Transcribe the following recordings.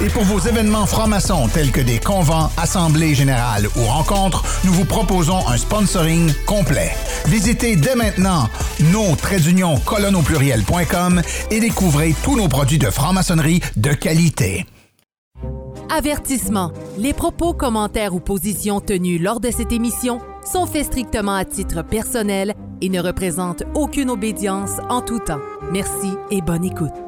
Et pour vos événements francs-maçons tels que des convents, assemblées générales ou rencontres, nous vous proposons un sponsoring complet. Visitez dès maintenant nos pluriel.com et découvrez tous nos produits de franc-maçonnerie de qualité. Avertissement. Les propos, commentaires ou positions tenus lors de cette émission sont faits strictement à titre personnel et ne représentent aucune obédience en tout temps. Merci et bonne écoute.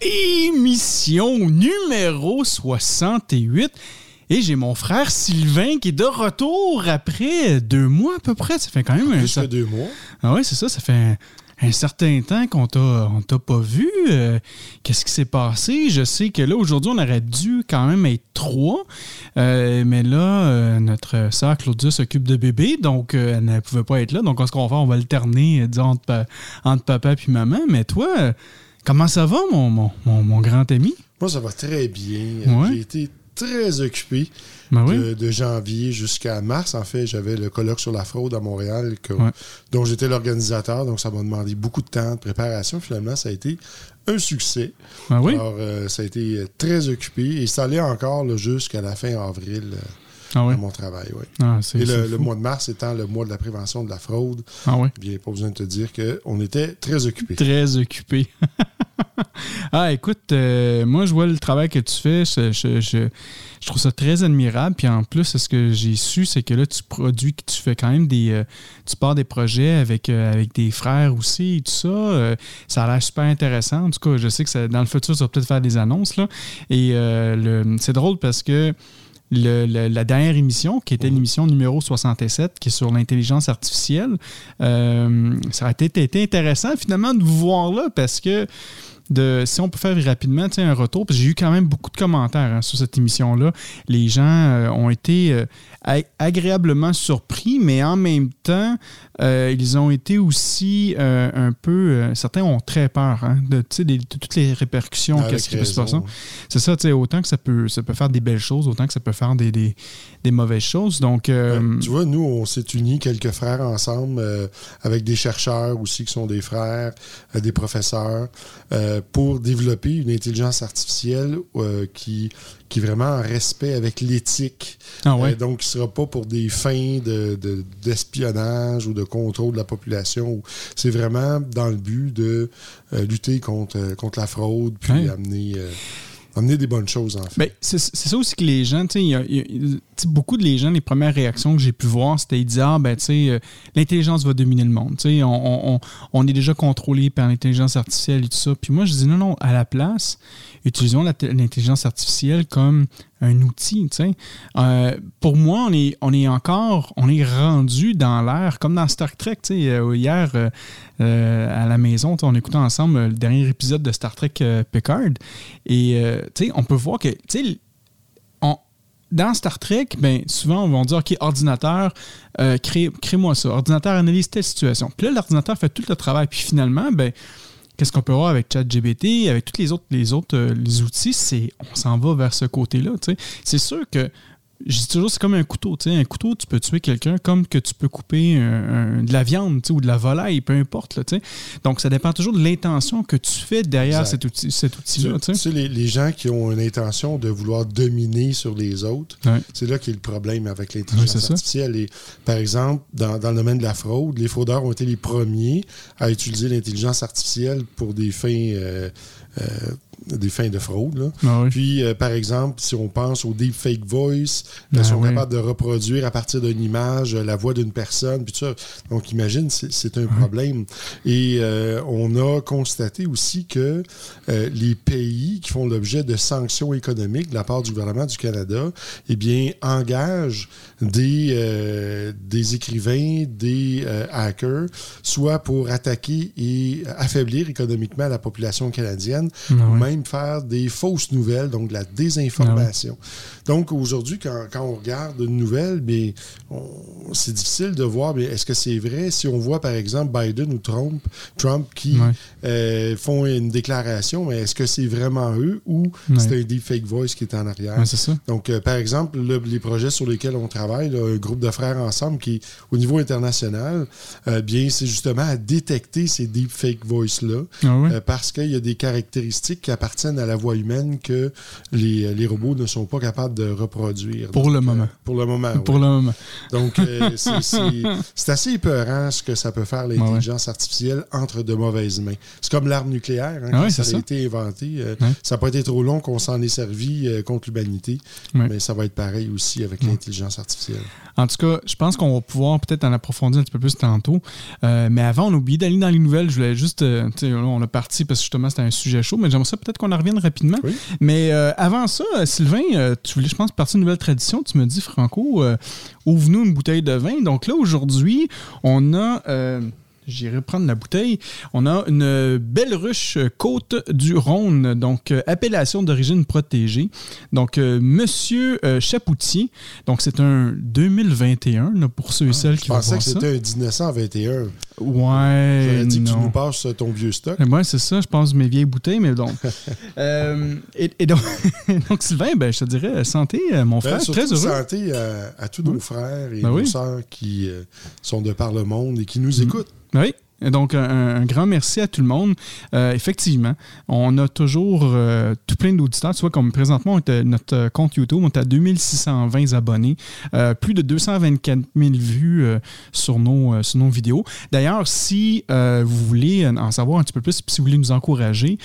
Émission numéro 68. Et j'ai mon frère Sylvain qui est de retour après deux mois à peu près. Ça fait quand même un que deux mois. Ah ouais, c'est ça. Ça fait un, un certain temps qu'on t'a, t'a pas vu. Euh, qu'est-ce qui s'est passé? Je sais que là, aujourd'hui, on aurait dû quand même être trois. Euh, mais là, euh, notre sœur Claudia s'occupe de bébé, donc elle ne pouvait pas être là. Donc, ce qu'on va faire, on va alterner, disons, entre, entre papa et maman. Mais toi, comment ça va, mon, mon, mon, mon grand ami? Moi, ça va très bien. Ouais. J'ai été très occupé Ben oui. de, de janvier jusqu'à mars. En fait, j'avais le colloque sur la fraude à Montréal que- Ouais. dont j'étais l'organisateur. Donc, ça m'a demandé beaucoup de temps de préparation. Finalement, ça a été un succès. Ben oui. Alors, euh, ça a été euh, très occupé et ça allait encore jusqu'à la fin avril euh, Ah oui? à mon travail. ouais. Ah, Et le, mois de mars étant le mois de la prévention de la fraude, Ah oui? bien, pas besoin de te dire qu'on était très occupé. Très occupé. ah, écoute, euh, moi, je vois le travail que tu fais. Je, je- je- je trouve ça très admirable. Puis en plus, ce que j'ai su, c'est que là, tu produis, que tu fais quand même des. euh, tu pars des projets avec, euh, avec des frères aussi et tout ça. Ça a l'air super intéressant. En tout cas, je sais que ça- dans le futur, ça va peut-être faire des annonces. Là. Et le- c'est drôle parce que. Le- le- la dernière émission, qui était l'émission numéro 67, qui est sur l'intelligence artificielle, euh, ça aurait été, été intéressant finalement de vous voir là parce que de, si on peut faire rapidement un retour, parce que j'ai eu quand même beaucoup de commentaires hein, sur cette émission-là. Les gens euh, ont été euh, agréablement surpris, mais en même temps, euh, ils ont été aussi un peu. certains ont très peur hein, de, des- toutes les répercussions, qu'est-ce qui peut se passer. C'est ça, tu sais, autant que ça peut, ça peut faire des belles choses, autant que ça peut faire des, des, des mauvaises choses. Donc, euh, tu vois, nous, on s'est unis quelques frères ensemble, avec des chercheurs aussi qui sont des frères, des professeurs, euh, pour développer une intelligence artificielle euh, qui, qui est vraiment en respect avec l'éthique. ah ouais? Euh, donc, qui ne sera pas pour des fins de- de- d'espionnage ou de contrôle de la population. C'est vraiment dans le but de euh, lutter contre, euh, contre la fraude, puis amener, euh, amener des bonnes choses, en fait. Ben, c'est ça aussi que les gens, tu sais, beaucoup de les gens, les premières réactions que j'ai pu voir, c'était ils disaient, ah, ben, tu euh, l'intelligence va dominer le monde. On- on est déjà contrôlé par l'intelligence artificielle et tout ça. Puis moi, je dis, non, non, à la place, utilisons l'intelligence artificielle comme un outil. Euh, pour moi, on est, on est encore, on est rendu dans l'air, comme dans Star Trek, euh, hier, euh, euh, à la maison, on écoutait ensemble le dernier épisode de Star Trek Picard. Et, on peut voir que, on- dans Star Trek, ben, souvent, on va dire, OK, ordinateur, crée, crée-moi ça. Ordinateur analyse telle situation. Puis là, l'ordinateur fait tout le travail. Puis finalement, ben, qu'est-ce qu'on peut voir avec ChatGPT, avec tous les autres, les autres euh, les outils, c'est on s'en va vers ce côté-là. C'est sûr que je dis toujours, c'est comme un couteau. sais Un couteau, tu peux tuer quelqu'un comme que tu peux couper de la viande ou de la volaille, peu importe. Là, Donc, ça dépend toujours de l'intention que tu fais derrière cet outil-là. Cet outil tu sais, les, les, gens qui ont une intention de vouloir dominer sur les autres, c'est là qu'il y a le problème avec l'intelligence artificielle. Et, par exemple, dans, dans, le domaine de la fraude, les fraudeurs ont été les premiers à utiliser l'intelligence artificielle pour des fins... Euh, euh, des fins de fraude. Ah Puis, euh, par exemple, si on pense au deepfake voice, ils ah sont capables de reproduire à partir d'une image euh, la voix d'une personne. Puis ça. Donc, imagine, c'est un problème. Et euh, on a constaté aussi que les pays qui font l'objet de sanctions économiques de la part du gouvernement du Canada, eh bien, engagent des, des écrivains, des hackers, soit pour attaquer et affaiblir économiquement la population canadienne, ah même faire des fausses nouvelles, donc de la désinformation. Ah donc aujourd'hui, quand, on regarde une nouvelle, c'est difficile de voir est-ce que c'est vrai? Si on voit par exemple Biden ou Trump, Trump qui euh, font une déclaration, mais est-ce que c'est vraiment eux ou c'est un deepfake voice qui est en arrière? Donc euh, par exemple, les projets sur lesquels on travaille, un groupe de frères ensemble qui au niveau international, euh, bien c'est justement à détecter ces deepfake voice-là ah parce qu'il y a des caractéristiques qui appartiennent à la voix humaine que les, les robots ne sont pas capables de reproduire. Pour le moment. pour le moment. Pour le moment. Donc, euh, c'est assez épeurant ce que ça peut faire l'intelligence artificielle entre de mauvaises mains. C'est comme l'arme nucléaire. Hein, ah ça a été inventé. Euh, ça n'a pas été trop long qu'on s'en est servi euh, contre l'humanité, mais ça va être pareil aussi avec l'intelligence artificielle. En tout cas, je pense qu'on va pouvoir peut-être en approfondir un petit peu plus tantôt. mais avant, on a oublié d'aller dans les nouvelles. Je voulais juste. on a parti parce que justement, c'était un sujet chaud, mais j'aimerais ça peut-être qu'on en revienne rapidement. Mais avant ça, Sylvain, tu voulais je pense, partie une nouvelle tradition. Tu me dis, Franco, euh, ouvre-nous une bouteille de vin. Donc là, aujourd'hui, on a. J'irai prendre la bouteille. On a une belle ruche côte du Rhône, donc euh, appellation d'origine protégée. Donc, euh, Monsieur euh, Chapoutier, donc c'est un 2021 pour ceux et ah, celles qui vont voir ça. Je pensais que c'était un 1921. Ouais. J'aurais dit que tu nous passes ton vieux stock. Ouais, c'est ça. Je pense mes vieilles bouteilles, mais donc. et, donc, donc, Sylvain, ben, je te dirais santé, mon ben, frère. très heureux. Santé à, tous nos frères et ben nos sœurs qui sont de par le monde et qui nous mm. écoutent. Oui. Donc, un, grand merci à tout le monde. Euh, effectivement, on a toujours euh, tout plein d'auditeurs. Tu vois, comme présentement, notre compte YouTube, on est à 2620 abonnés, euh, plus de 224 000 vues sur, nos, sur nos vidéos. D'ailleurs, si vous voulez en savoir un petit peu plus, si vous voulez nous encourager,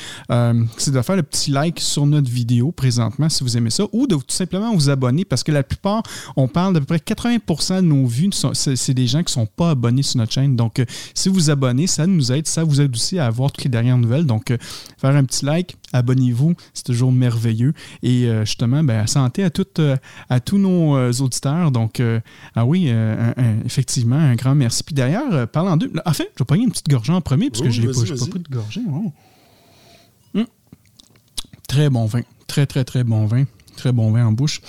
c'est de faire le petit like sur notre vidéo présentement, si vous aimez ça, ou de tout simplement vous abonner, parce que la plupart, on parle d'à peu près 80% de nos vues, c'est des gens qui ne sont pas abonnés sur notre chaîne. Donc, si vous abonnez, ça nous aide, ça vous aide aussi à avoir toutes les dernières nouvelles. Donc, euh, faire un petit like, abonnez-vous, c'est toujours merveilleux. Et euh, justement, ben, santé à, toutes, euh, à tous nos auditeurs. Donc, ah oui, effectivement, un grand merci. Puis d'ailleurs, parlant d'eux, en fait, je vais prendre une petite gorgée en premier, parce que je n'ai pas, pas, pris de gorgée. Hum. Très bon vin. Très, très, très bon vin. Très bon vin en bouche.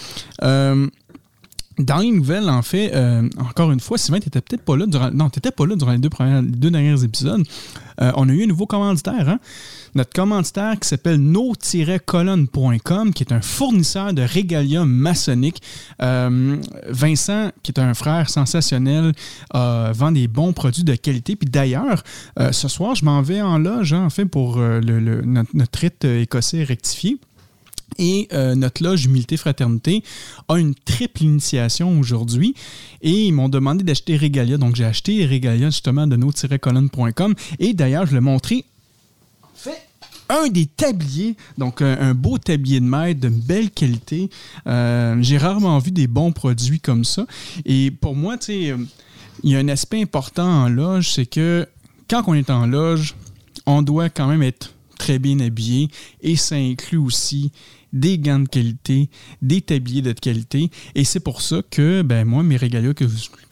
Dans les nouvelles, en fait, euh, encore une fois, Sylvain, tu n'étais peut-être pas là durant. Les deux, derniers épisodes. Euh, on a eu un nouveau commanditaire. Hein? Notre commanditaire qui s'appelle no-colonne.com, qui est un fournisseur de régalia maçonnique. Euh, Vincent, qui est un frère sensationnel, vend des bons produits de qualité. Puis d'ailleurs, ce soir, je m'en vais en loge, pour le, notre, notre rite écossais rectifié. Et euh, notre loge Humilité Fraternité a une triple initiation aujourd'hui et ils m'ont demandé d'acheter Regalia. Donc j'ai acheté Regalia justement de no-colonne.com et d'ailleurs je l'ai montré fait un des tabliers, donc un, beau tablier de maître de belle qualité. Euh, j'ai rarement vu des bons produits comme ça. Et pour moi, tu sais, il y a un aspect important en loge, c'est que quand on est en loge, on doit quand même être très bien habillé et ça inclut aussi des gants de qualité, des tabliers de qualité. Et c'est pour ça que ben, moi, mes régalias que,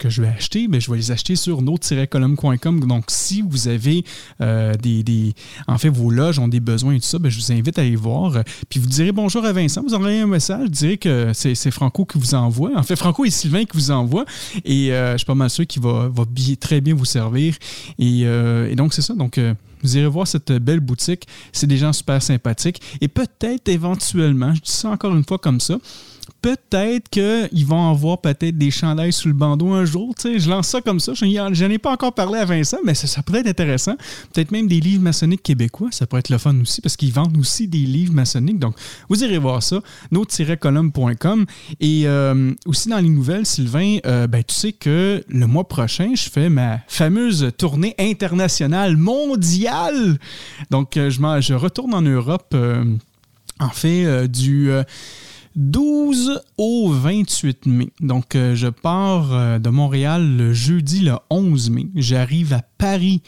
je vais acheter, ben, je vais les acheter sur no-column.com. Donc, si vous avez euh, des, En fait, vos loges ont des besoins et tout ça, ben, je vous invite à aller voir. Puis vous direz bonjour à Vincent, vous envoyez un message, je dirais que c'est Franco qui vous envoie. En fait, Franco et Sylvain qui vous envoient. Et euh, je suis pas mal sûr qu'il va, va très bien vous servir. Et, euh, et donc, c'est ça. Donc, vous irez voir cette belle boutique. C'est des gens super sympathiques. Et peut-être éventuellement, je dis ça encore une fois comme ça, peut-être qu'ils vont avoir peut-être des chandails sous le bandeau un jour. Je lance ça comme ça. Je n'en ai pas encore parlé à Vincent, mais ça, pourrait être intéressant. Peut-être même des livres maçonniques québécois. Ça pourrait être le fun aussi parce qu'ils vendent aussi des livres maçonniques. Donc, vous irez voir ça. nos-column.com. Et euh, aussi dans les nouvelles, Sylvain, euh, ben, tu sais que le mois prochain, je fais ma fameuse tournée internationale mondiale. Donc, euh, je, je retourne en Europe. en fait, du 12 au 28 mai. Donc, je pars de Montréal le jeudi le 11 mai. J'arrive à Paris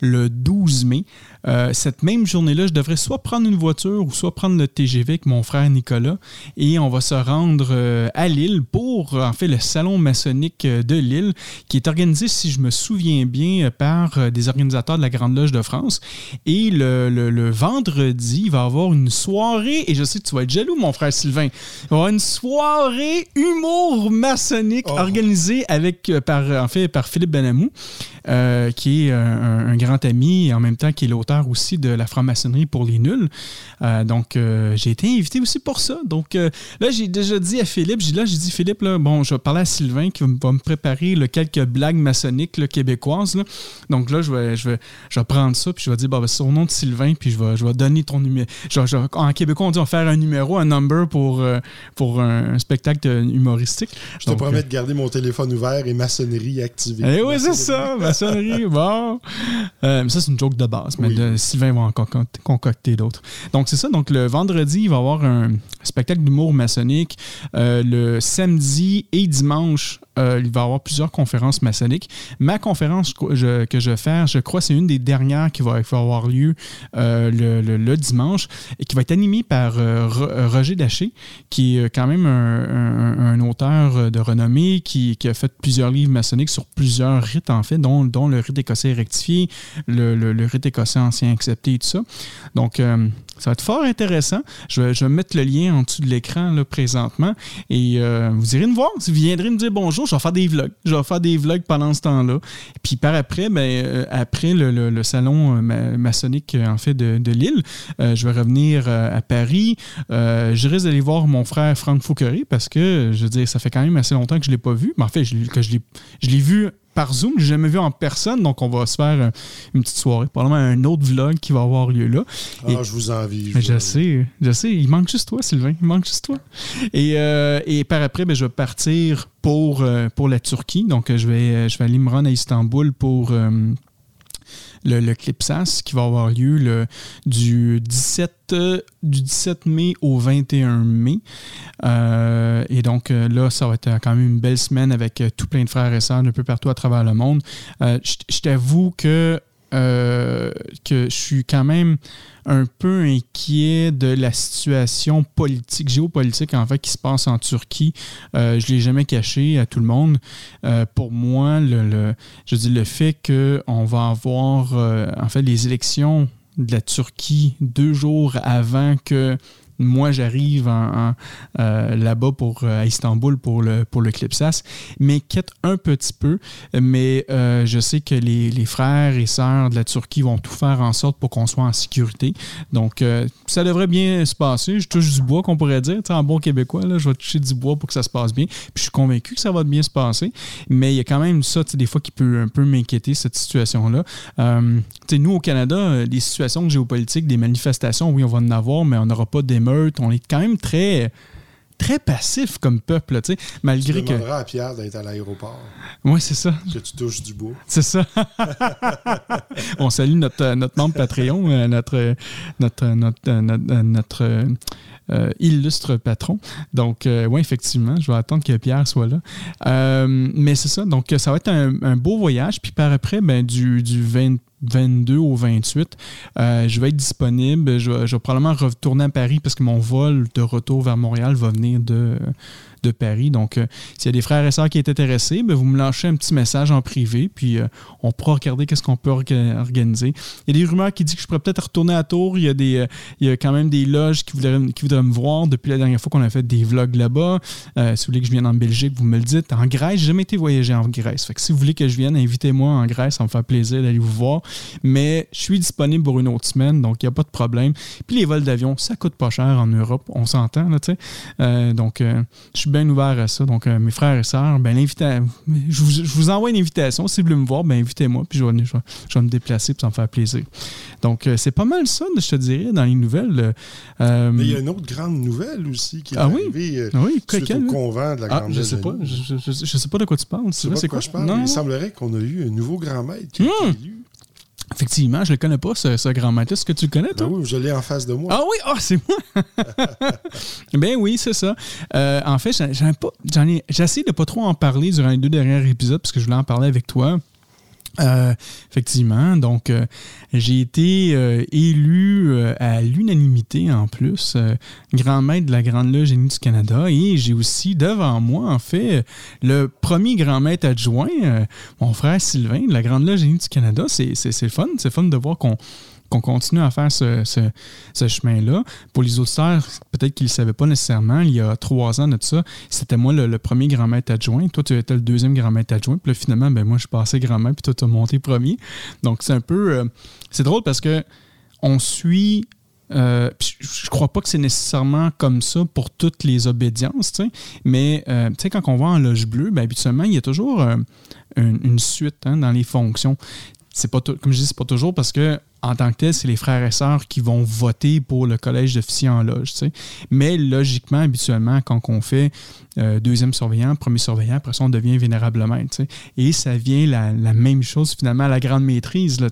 le 12 mai. Euh, cette même journée-là, je devrais soit prendre une voiture ou soit prendre le TGV avec mon frère Nicolas et on va se rendre euh, à Lille pour en fait le salon maçonnique euh, de Lille qui est organisé, si je me souviens bien, par des organisateurs de la Grande Loge de France. Et le, vendredi, il va y avoir une soirée, et je sais que tu vas être jaloux, mon frère Sylvain, il va y avoir une soirée humour maçonnique oh. organisée avec, par, en fait, par Philippe Benamou, qui est un, grand ami et en même temps qui est l'auteur aussi de la franc-maçonnerie pour les nuls. Euh, donc, euh, j'ai été invité aussi pour ça. Donc, euh, là, j'ai déjà dit à Philippe, j'ai là, j'ai dit, Philippe, là, bon, je vais parler à Sylvain qui va me préparer quelques blagues maçonniques québécoises. Donc là, je vais, je, vais, je vais prendre ça, puis je vais dire, bah, ben, c'est au nom de Sylvain, puis je vais, je vais donner ton numéro. en québécois, on dit, on va faire un numéro, un number pour, pour un, spectacle humoristique. Je te promets de garder mon téléphone ouvert et maçonnerie activée. Eh oui, c'est ça, maçonnerie, bon. Ça, c'est une joke de base, mais Sylvain va en concocter d'autres. Donc, c'est ça. Donc, le vendredi, il va y avoir un spectacle d'humour maçonnique. Euh, le samedi et dimanche, euh, il va y avoir plusieurs conférences maçonniques. Ma conférence que je vais faire, je crois, c'est une des dernières qui va, avoir lieu euh, le, dimanche et qui va être animée par Roger Daché, qui est quand même un, auteur de renommée qui, a fait plusieurs livres maçonniques sur plusieurs rites, en fait, dont, dont le rite écossais rectifié, le, le, rite écossais ancien accepté et tout ça. Donc, ça va être fort intéressant. Je vais, je vais mettre le lien en dessous de l'écran présentement et euh, vous irez me voir. Vous viendrez me dire bonjour, je vais faire des vlogs. Je vais faire des vlogs pendant ce temps-là. Puis par après, ben, euh, après le, salon euh, maçonnique en fait de, Lille, je vais revenir à Paris. je risque d'aller voir mon frère Franck Fouquerie parce que, je veux dire, ça fait quand même assez longtemps que je ne l'ai pas vu. Mais en fait, je, que je l'ai vu par Zoom. Je l'ai jamais vu en personne, donc on va se faire euh, une petite soirée. Probablement un autre vlog qui va avoir lieu là. Ah, je vous envie. Je, sais, je sais. Il manque juste toi, Sylvain. Il manque juste toi. Et, euh, par après, ben, je vais partir pour, euh, pour la Turquie. Donc, je vais, je vais aller me rendre à Istanbul pour le, le Clipsas qui va avoir lieu le, du, 17, euh, du 17 mai au 21 mai. Euh, et donc euh, là, ça va être quand même une belle semaine avec tout plein de frères et sœurs un peu partout à travers le monde. je t'avoue que euh, que je suis quand même un peu inquiet de la situation politique, géopolitique en fait, qui se passe en Turquie. Euh, je ne l'ai jamais caché à tout le monde. Euh, pour moi, le, je dis le fait qu'on va avoir en fait les élections de la Turquie deux jours avant que moi, j'arrive euh, là-bas pour euh, à Istanbul pour le pour le Clipsas, m'inquiète un petit peu, mais euh, je sais que les, les, frères et sœurs de la Turquie vont tout faire en sorte pour qu'on soit en sécurité. Donc, ça devrait bien se passer. Je touche du bois, qu'on pourrait dire. en bon québécois, là, je vais toucher du bois pour que ça se passe bien. Puis je suis convaincu que ça va bien se passer. Mais il y a quand même ça, des fois, qui peut un peu m'inquiéter, cette situation-là. nous, au Canada, des situations géopolitiques, des manifestations, oui, on va en avoir, mais on n'aura pas des on est quand même très très passif comme peuple, tu sais, malgré tu que... à Pierre d'être à l'aéroport. Oui, c'est ça. Que tu touches du bois. C'est ça. on salue notre, notre membre Patreon, euh, notre, notre, notre, notre, euh, illustre patron. Donc, euh, oui, effectivement, je vais attendre que Pierre soit là. mais c'est ça. Donc, ça va être un, beau voyage. Puis par après, ben, du, du 20 22 au 28. Euh, je vais être disponible. Je vais, probablement retourner à Paris parce que mon vol de retour vers Montréal va venir de, de Paris. Donc, euh, s'il y a des frères et sœurs qui sont intéressés, ben, vous me lâchez un petit message en privé, puis euh, on pourra regarder qu'est-ce qu'on peut organiser. Il y a des rumeurs qui disent que je pourrais peut-être retourner à Tours. Il y a, a quand même des loges qui voudraient, me voir depuis la dernière fois qu'on a fait des vlogs là-bas. si vous voulez que je vienne en Belgique, vous me le dites. En Grèce, j'ai jamais été voyager en Grèce. Fait que si vous voulez que je vienne, invitez-moi en Grèce, ça me fait plaisir d'aller vous voir. Mais je suis disponible pour une autre semaine, donc il n'y a pas de problème. Puis les vols d'avion, ça coûte pas cher en Europe, on s'entend, là, tu sais. Euh, donc, euh, je suis bien ouvert à ça. Donc, euh, mes frères et sœurs, ben, je vous, je vous envoie une invitation. Si vous voulez me voir, ben, invitez-moi, puis je vais, je, vais, me déplacer, puis ça me fait plaisir. Donc, c'est pas mal ça, je te dirais, dans les nouvelles. Mais il y a une autre grande nouvelle aussi qui est ah, arrivée oui? Ah oui, suite au convent de la ah, Grande je sais pas, je, je, sais pas de quoi tu parles. C'est c'est quoi? Je parle, non, il semblerait qu'on a eu un nouveau grand maître qui a été hmm! élu. Effectivement, je ne le connais pas, ce, grand maître. Est-ce que tu le connais, toi? Ben oui, je l'ai en face de moi. Ah oui, ah, c'est moi! ben oui, c'est ça. Euh, en fait, j'en ai, j'essaie de pas trop en parler durant les deux derniers épisodes parce que je voulais en parler avec toi. Euh, effectivement, donc euh, j'ai été euh, élu à l'unanimité en plus, grand maître de la Grande Loge Génie du Canada, et j'ai aussi devant moi, en fait, le premier grand maître adjoint, mon frère Sylvain de la Grande Loge Génie du Canada. C'est fun, c'est fun de voir qu'on qu'on continue à faire ce, chemin-là. Pour les auditeurs, peut-être qu'ils ne savaient pas nécessairement, il y a trois ans de ça, c'était moi le, premier grand maître adjoint. Toi, tu étais le deuxième grand maître adjoint. Puis là, finalement, ben, moi, je suis passé grand maître, puis toi, tu as monté premier. Donc, c'est un peu. Euh, c'est drôle parce que on suit euh, je crois pas que c'est nécessairement comme ça pour toutes les obédiences, mais euh, quand on va en loge bleue, ben, habituellement, il y a toujours une, suite hein, dans les fonctions. C'est pas comme je dis, c'est pas toujours parce que en tant que tel, c'est les frères et sœurs qui vont voter pour le collège d'officiers en loge. Mais logiquement, habituellement, quand on fait euh, deuxième surveillant, premier surveillant, après ça, on devient vénérable maître. Et ça vient la, même chose finalement la grande maîtrise. Là,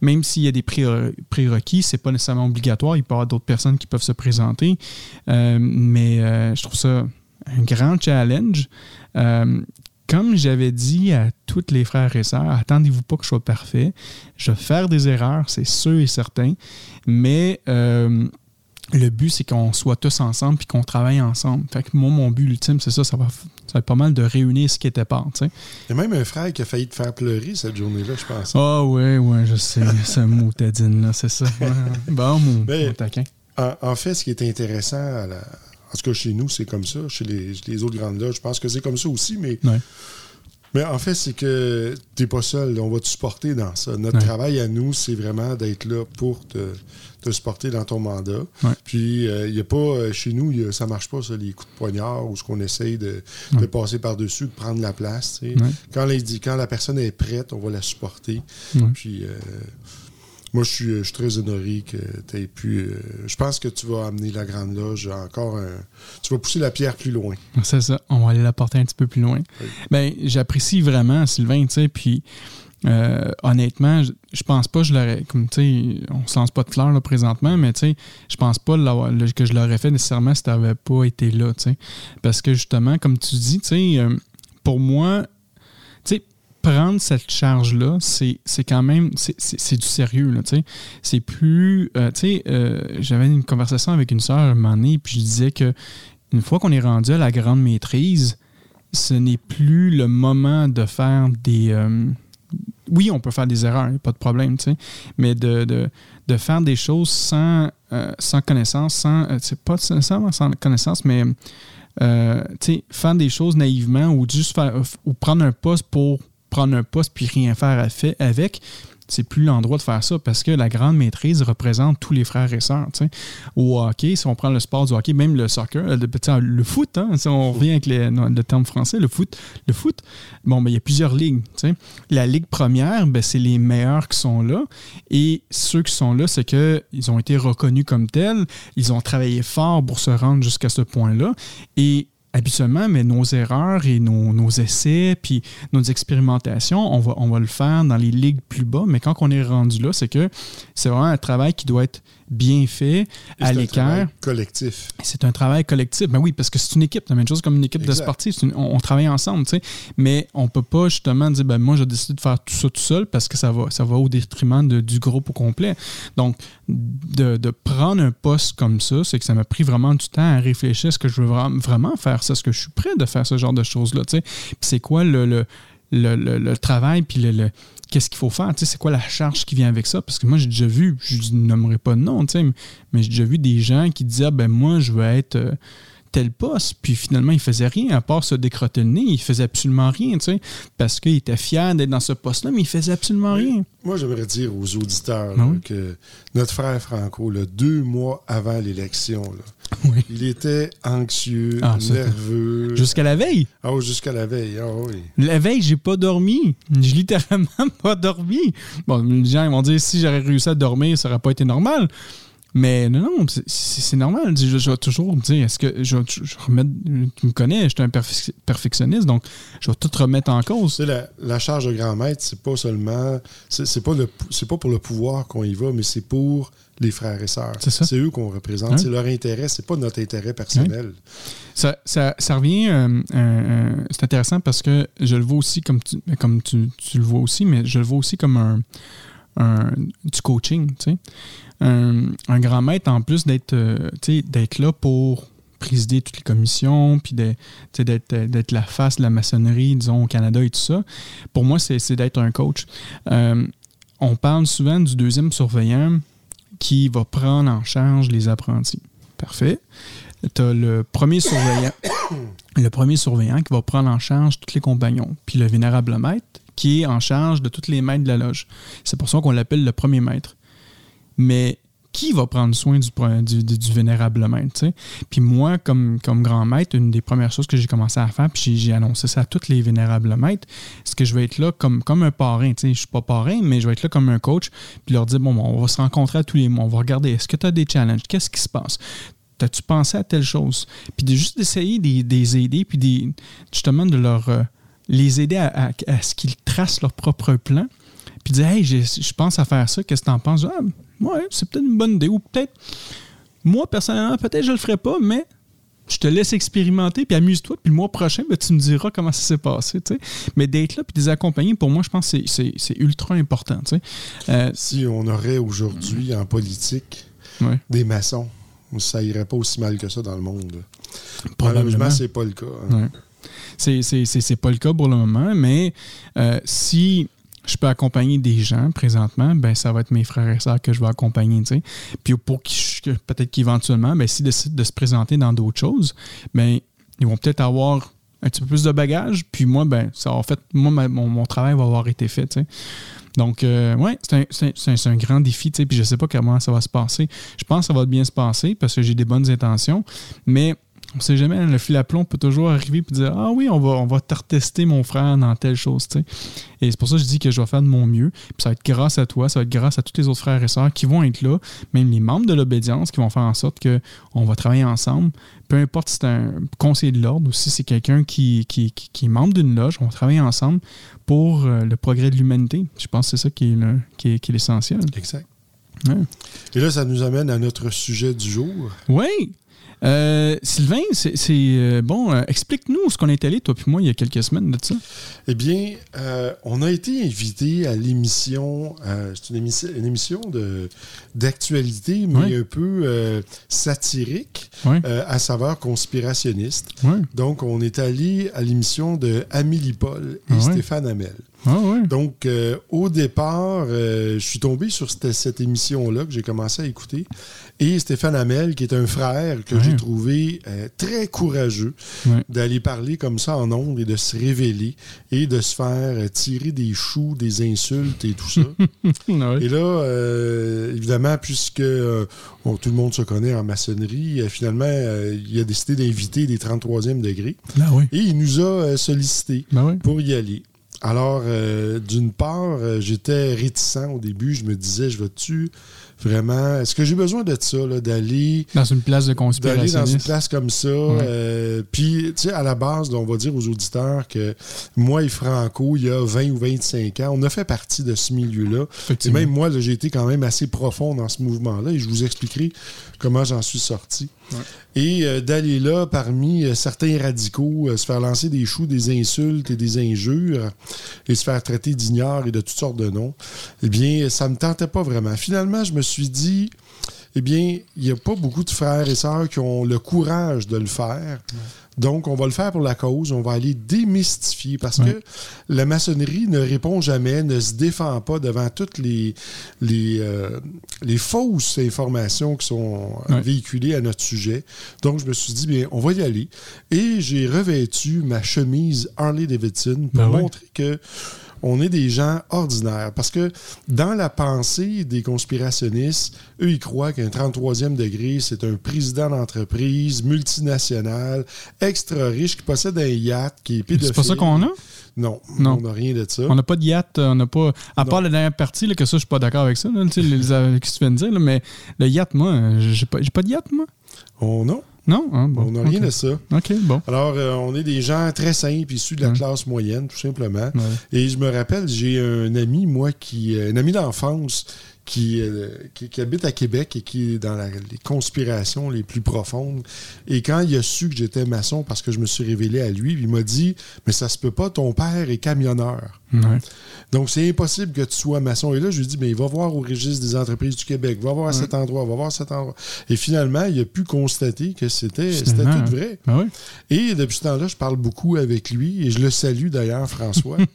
même s'il y a des prérequis, c'est pas nécessairement obligatoire. Il peut y avoir d'autres personnes qui peuvent se présenter. Euh, mais euh, je trouve ça un grand challenge comme j'avais dit à tous les frères et sœurs, attendez-vous pas que je sois parfait. Je vais faire des erreurs, c'est sûr et certain. Mais euh, le but, c'est qu'on soit tous ensemble et qu'on travaille ensemble. Fait que moi, mon but ultime, c'est ça, ça va, ça être pas mal de réunir ce qui était pas. Il y a même un frère qui a failli te faire pleurer cette journée-là, je pense. Ah oui, oui, je sais. ce moutadine-là, c'est ça. Bon, mon, taquin. En, fait, ce qui est intéressant à la, en tout cas, chez nous, c'est comme ça. Chez les, autres grandes loges, je pense que c'est comme ça aussi, mais. Mais en fait, c'est que tu n'es pas seul. On va te supporter dans ça. Notre travail à nous, c'est vraiment d'être là pour te, te, supporter dans ton mandat. Puis, il euh, n'y a pas, euh, chez nous, ça ne marche pas, ça, les coups de poignard ou ce qu'on essaye de, passer par-dessus, de prendre la place. Quand, la, quand la personne est prête, on va la supporter. Puis, euh, moi, je suis, très honoré que tu aies pu. Euh, je pense que tu vas amener la Grande Loge encore un. Tu vas pousser la pierre plus loin. C'est ça. On va aller la porter un petit peu plus loin. Bien, j'apprécie vraiment, Sylvain, tu sais, puis. Euh, honnêtement, je, pense pas que je l'aurais. Comme tu sais, on se lance pas de fleurs là, présentement, mais tu sais, je pense pas que je l'aurais fait nécessairement si tu n'avais pas été là, tu sais. Parce que justement, comme tu dis, tu sais, euh, pour moi, tu sais, prendre cette charge-là, c'est quand même, c'est du sérieux, là, tu sais. C'est plus, euh, tu sais, euh, j'avais une conversation avec une sœur un moment donné, puis je disais que une fois qu'on est rendu à la grande maîtrise, ce n'est plus le moment de faire des... Euh, oui, on peut faire des erreurs, pas de problème, tu sais, mais de, de, de, faire des choses sans, sans connaissance, sans... pas nécessairement sans connaissance, mais... sais, faire des choses naïvement ou juste faire, ou prendre un poste pour prendre un poste puis rien faire avec, c'est plus l'endroit de faire ça parce que la grande maîtrise représente tous les frères et sœurs. Au hockey, si on prend le sport du hockey, même le soccer, le, le foot, hein, si on revient avec le terme français, le foot, le foot, bon, ben, il y a plusieurs ligues. La ligue première, ben, c'est les meilleurs qui sont là. Et ceux qui sont là, c'est qu'ils ont été reconnus comme tels, ils ont travaillé fort pour se rendre jusqu'à ce point-là. Et habituellement, mais nos erreurs et nos, essais, puis nos expérimentations, on va, on va le faire dans les ligues plus bas. Mais quand on est rendu là, c'est que c'est vraiment un travail qui doit être bien fait, à l'écart. collectif. C'est un travail collectif. Ben oui, parce que c'est une équipe. C'est la même chose comme une équipe de sportifs. on, travaille ensemble, tu sais. Mais on peut pas justement dire, ben moi, j'ai décidé de faire tout ça tout seul parce que ça va, ça va au détriment du groupe au complet. Donc, de, prendre un poste comme ça, c'est que ça m'a pris vraiment du temps à réfléchir. Est-ce que je veux vraiment faire ça? Est-ce que je suis prêt de faire ce genre de choses-là, tu sais? C'est quoi le, le, le, travail, puis le qu'est-ce qu'il faut faire, c'est quoi la charge qui vient avec ça? Parce que moi, j'ai déjà vu, je ne nommerai pas de nom, mais j'ai déjà vu des gens qui disaient, ah, ben moi, je veux être euh, tel poste, puis finalement, il faisait rien, à part se décrotter le nez, il faisait absolument rien, tu sais, parce qu'il était fier d'être dans ce poste-là, mais il faisait absolument rien. Moi, j'aimerais dire aux auditeurs ah que notre frère Franco, deux mois avant l'élection, il était anxieux, ah, nerveux. Jusqu'à la veille? Ah jusqu'à la veille, ah oui. La veille, j'ai pas dormi. J'ai littéralement pas dormi. Bon, les gens vont dire, si j'aurais réussi à dormir, ça aurait pas été normal. Mais non, non, c'est normal. Je, vais toujours dire, est-ce que je, je, remets, tu me connais, je suis un perfectionniste, donc je vais tout remettre en cause. La, la, charge de grand maître, c'est pas seulement, c'est pas, pas pour le pouvoir qu'on y va, mais c'est pour les frères et sœurs. C'est eux qu'on représente. Hein? C'est leur intérêt, c'est pas notre intérêt personnel. Ça, ça, ça, revient, euh, euh, c'est intéressant parce que je le vois aussi comme tu, comme tu, tu, le vois aussi, mais je le vois aussi comme un, du coaching. Tu sais un, grand maître, en plus d'être euh, d'être là pour présider toutes les commissions, puis d'être la face de la maçonnerie, disons, au Canada et tout ça, pour moi, c'est d'être un coach. Euh, on parle souvent du deuxième surveillant qui va prendre en charge les apprentis. Parfait. Tu as le premier surveillant, le premier surveillant qui va prendre en charge tous les compagnons, puis le vénérable maître qui est en charge de tous les maîtres de la loge. C'est pour ça qu'on l'appelle le premier maître mais qui va prendre soin du, du, vénérable maître? Puis moi, comme, grand maître, une des premières choses que j'ai commencé à faire, puis j'ai annoncé ça à tous les vénérables maîtres, c'est que je vais être là comme, un parrain. Je ne suis pas parrain, mais je vais être là comme un coach, puis leur dire, bon, on va se rencontrer à tous les mois, on va regarder, est-ce que tu as des challenges? Qu'est-ce qui se passe? As-tu pensé à telle chose? Puis de juste d'essayer de les aider, puis justement de leur... Euh, les aider à, à ce qu'ils tracent leur propre plan, puis dire Hey, je pense à faire ça, qu'est-ce que tu en penses? Ah, ouais, c'est peut-être une bonne idée. Ou peut-être, moi, personnellement, peut-être je le ferai pas, mais je te laisse expérimenter, puis amuse-toi, puis le mois prochain, ben, tu me diras comment ça s'est passé. Mais d'être là, puis de les accompagner, pour moi, je pense que c'est ultra important. Euh, si on aurait aujourd'hui en politique des maçons, ça irait pas aussi mal que ça dans le monde. Probablement, c'est pas le cas. Hein. C'est pas le cas pour le moment, mais euh, si je peux accompagner des gens présentement, ben ça va être mes frères et sœurs que je vais accompagner. Puis pour peut-être qu'éventuellement, ben, s'ils décident de se présenter dans d'autres choses, ben, ils vont peut-être avoir un petit peu plus de bagages. Puis moi, ben, ça en fait, moi, mon, travail va avoir été fait. Donc, euh, ouais, c'est un, grand défi, puis je sais pas comment ça va se passer. Je pense que ça va bien se passer parce que j'ai des bonnes intentions, mais on sait jamais, le fil à plomb peut toujours arriver et dire Ah oui, on va, on va retester mon frère dans telle chose. Et c'est pour ça que je dis que je vais faire de mon mieux. Puis ça va être grâce à toi, ça va être grâce à tous les autres frères et sœurs qui vont être là, même les membres de l'obédience qui vont faire en sorte qu'on va travailler ensemble. Peu importe si c'est un conseiller de l'ordre ou si c'est quelqu'un qui, qui, est membre d'une loge, on va travailler ensemble pour euh, le progrès de l'humanité. Je pense que c'est ça qui est, qui est, l'essentiel. Exact. Et là, ça nous amène à notre sujet du jour. Oui, euh, Sylvain, c'est euh, bon. Euh, explique-nous ce qu'on est allé, toi puis moi, il y a quelques semaines de ça. Eh bien, on a été invité à l'émission. c'est une, émission d'actualité, mais un peu satirique, à savoir conspirationniste. Donc, on est allé à l'émission de Amélie Paul et Stéphane Hamel. Ah Donc, au départ, je suis tombé sur cette, cette émission-là que j'ai commencé à écouter. Et Stéphane Hamel, qui est un frère que j'ai trouvé euh, très courageux d'aller parler comme ça en ondes et de se révéler et de se faire euh, tirer des choux, des insultes et tout ça. Et là, euh, évidemment, puisque tout le monde se connaît en maçonnerie, finalement, il a décidé d'inviter des 33e degrés. Ben et il nous a sollicité pour y aller. Alors, d'une part, j'étais réticent au début. Je me disais, je vais-tu Vraiment, est-ce que j'ai besoin de ça, d'aller Dans une place de d'aller dans une place comme ça. euh, Puis, tu sais, à la base, là, on va dire aux auditeurs que moi et Franco, il y a 20 ou 25 ans, on a fait partie de ce milieu-là. Et même moi, j'ai été quand même assez profond dans ce mouvement-là et je vous expliquerai comment j'en suis sorti. Et euh, d'aller là, parmi euh, certains radicaux, euh, se faire lancer des choux, des insultes et des injures et se faire traiter d'ignore et de toutes sortes de noms, eh bien, ça me tentait pas vraiment. Finalement, je me suis dit, eh bien, il n'y a pas beaucoup de frères et sœurs qui ont le courage de le faire. Donc, on va le faire pour la cause. On va aller démystifier parce que la maçonnerie ne répond jamais, ne se défend pas devant toutes les, les, euh, les fausses informations qui sont véhiculées à notre sujet. Donc, je me suis dit, bien, on va y aller. Et j'ai revêtu ma chemise Harley Davidson pour Ben montrer que on est des gens ordinaires. Parce que dans la pensée des conspirationnistes, eux, ils croient qu'un 33e degré, c'est un président d'entreprise multinational, extra riche, qui possède un yacht, qui est pédophile. C'est pas ça qu'on a? Non, Non. on n'a rien de ça. On n'a pas de yacht, on n'a pas. À Non. part la dernière partie, là, que ça, je suis pas d'accord avec ça, là, tu sais, les, qu'est-ce que tu viens de dire, là, mais le yacht, moi, j'ai pas, pas de yacht, moi. On non, Non? Hein, bon, on n'a rien ok. de ça. OK, bon. Alors, euh, on est des gens très simples, issus de la Ouais. classe moyenne, tout simplement. Ouais. Et je me rappelle, j'ai un ami, moi, qui, euh, un ami d'enfance qui, euh, qui, qui habite à Québec et qui est dans la- les conspirations les plus profondes. Et quand il a su que j'étais maçon, parce que je me suis révélé à lui, il m'a dit Mais ça se peut pas, ton père est camionneur. Donc, c'est impossible que tu sois maçon. Et là, je lui ai dit, mais il va voir au registre des entreprises du Québec, va voir à cet endroit, va voir à cet endroit. Et finalement, il a pu constater que c'était tout vrai. Ben oui. Et depuis ce temps-là, je parle beaucoup avec lui et je le salue d'ailleurs, François.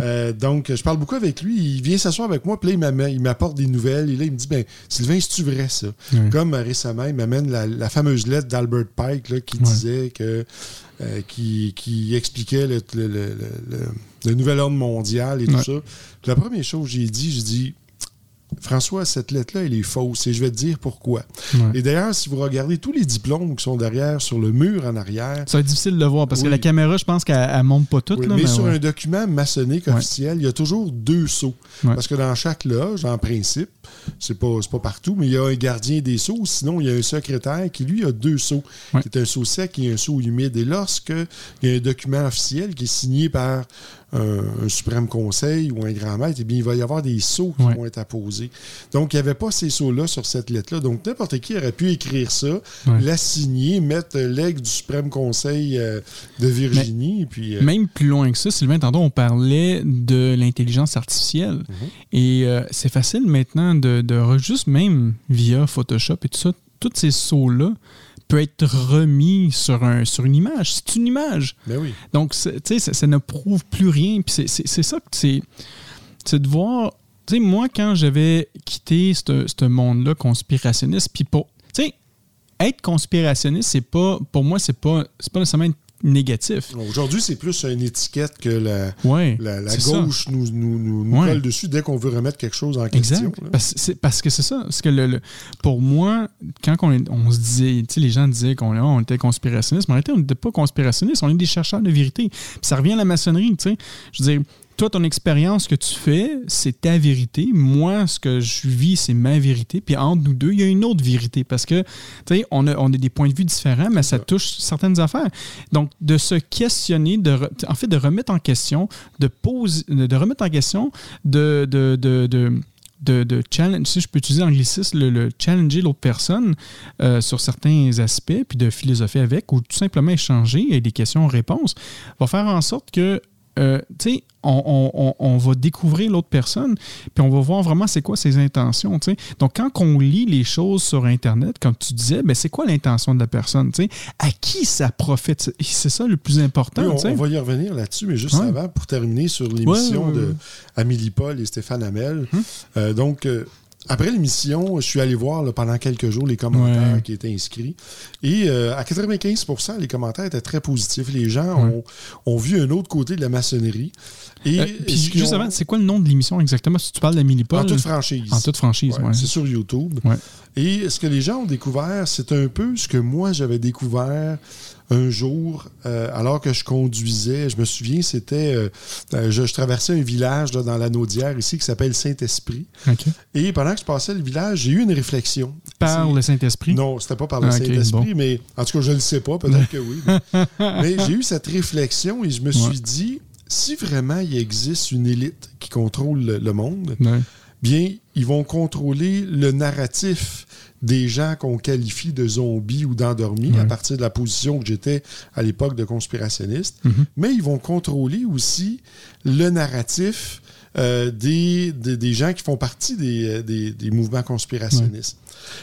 Euh, donc, je parle beaucoup avec lui. Il vient s'asseoir avec moi, puis là, il m'apporte des nouvelles. Et là, il me dit ben, Sylvain, c'est-tu vrai ça? Comme euh, récemment, il m'amène la, la fameuse lettre d'Albert Pike là, qui disait que. euh, qui, qui expliquait le, le- le- le- le nouvel ordre mondial et tout ça. La première chose que j'ai dit, j'ai dit François, cette lettre-là, elle est fausse et je vais te dire pourquoi. Ouais. Et d'ailleurs, si vous regardez tous les diplômes qui sont derrière, sur le mur en arrière, Ça va être difficile de le voir parce que la caméra, je pense qu'elle elle monte pas toute. oui, là, mais, mais sur ouais. un document maçonnique Ouais. officiel, il y a toujours deux sceaux. Parce que dans chaque loge, en principe, c'est pas, pas partout, mais il y a un gardien des sceaux, sinon il y a un secrétaire qui, lui, a deux sceaux, qui est un sceau sec et un sceau humide. Et lorsque il y a un document officiel qui est signé par un, un suprême conseil ou un grand maître, eh bien, il va y avoir des sceaux qui Ouais. vont être apposés. Donc, il n'y avait pas ces sceaux-là sur cette lettre-là. Donc, n'importe qui aurait pu écrire ça, Ouais. la signer, mettre l'aigle du suprême conseil euh, de Virginie, puis... euh, Même plus loin que ça, Sylvain, tantôt, on parlait de l'intelligence artificielle. Mhm. Et euh, c'est facile maintenant de, de juste même via Photoshop et tout ça, tous ces sauts-là peuvent être remis sur, un, sur une image. C'est une image. ben oui. Donc, tu sais, ça, ça ne prouve plus rien. Puis c'est- ça que c'est. C'est de voir. Tu sais, moi, quand j'avais quitté ce monde-là conspirationniste, puis pour. Tu sais, être conspirationniste, c'est pas. Pour moi, c'est pas, pas nécessairement être négatif. Aujourd'hui, c'est plus une étiquette que la, Ouais. la, la c'est ça. gauche nous, nous, nous, nous Ouais. colle dessus dès qu'on veut remettre quelque chose en question. Exact. Parce, que c'est ça. Parce que le, le- pour moi, quand on, se disait, les gens disaient qu'on on était conspirationniste, mais en réalité, on n'était pas conspirationniste, on est des chercheurs de vérité. Puis ça revient à la maçonnerie, tu sais. Je veux dire, toi, ton expérience que tu fais, c'est ta vérité. Moi, ce que je vis, c'est ma vérité. Puis entre nous deux, il y a une autre vérité. Parce que, tu sais, on a, on a des points de vue différents, mais ça touche certaines affaires. Donc, de se questionner, de re- en fait, de remettre en question, de, poser, de remettre en question, de, de, de, de de, de challenge, si je peux utiliser l'anglicisme, le, le challenger l'autre personne euh, sur certains aspects, puis de philosopher avec, ou tout simplement échanger avec des questions-réponses, va faire en sorte que, euh, tu sais, on, on- va découvrir l'autre personne, puis on va voir vraiment c'est quoi ses intentions, tu sais. Donc, quand on lit les choses sur Internet, comme tu disais, ben, c'est quoi l'intention de la personne, tu sais? À qui ça profite? C'est- ça le plus important, Oui, on, on va y revenir là-dessus, mais juste Ouais. avant, pour terminer sur l'émission Ouais, ouais, de. Amélie Paul et Stéphane Hamel. Hum. euh, donc, euh, après l'émission, je suis allé voir là, pendant quelques jours les commentaires Ouais. qui étaient inscrits. Et euh, à 95% les commentaires étaient très positifs. Les gens Ouais. ont, ont vu un autre côté de la maçonnerie. Et, Euh, puis, ce qu'ils juste ont- avant, c'est quoi le nom de l'émission exactement? Si tu parles d'Amélie Paul. en toute franchise. En toute franchise, Ouais. C'est sur YouTube. Et ce que les gens ont découvert, c'est un peu ce que moi j'avais découvert un jour, euh, alors que je conduisais, je me souviens, c'était. euh, euh, je, je traversais un village là, dans la Naudière ici qui s'appelle Saint-Esprit. Et pendant que je passais le village, j'ai eu une réflexion. Par le Saint-Esprit? Non, c'était pas par le Ah, Saint-Esprit, bon. mais en tout cas, je ne le sais pas, peut-être que oui. Mais, mais j'ai eu cette réflexion et je me suis dit, si vraiment il existe une élite qui contrôle le, le monde, Ouais. bien, ils vont contrôler le narratif des gens qu'on qualifie de zombies ou d'endormis Ouais. à partir de la position que j'étais à l'époque de conspirationniste. Mhm. Mais ils vont contrôler aussi le narratif euh, des, des, des gens qui font partie des, euh, des, des mouvements conspirationnistes.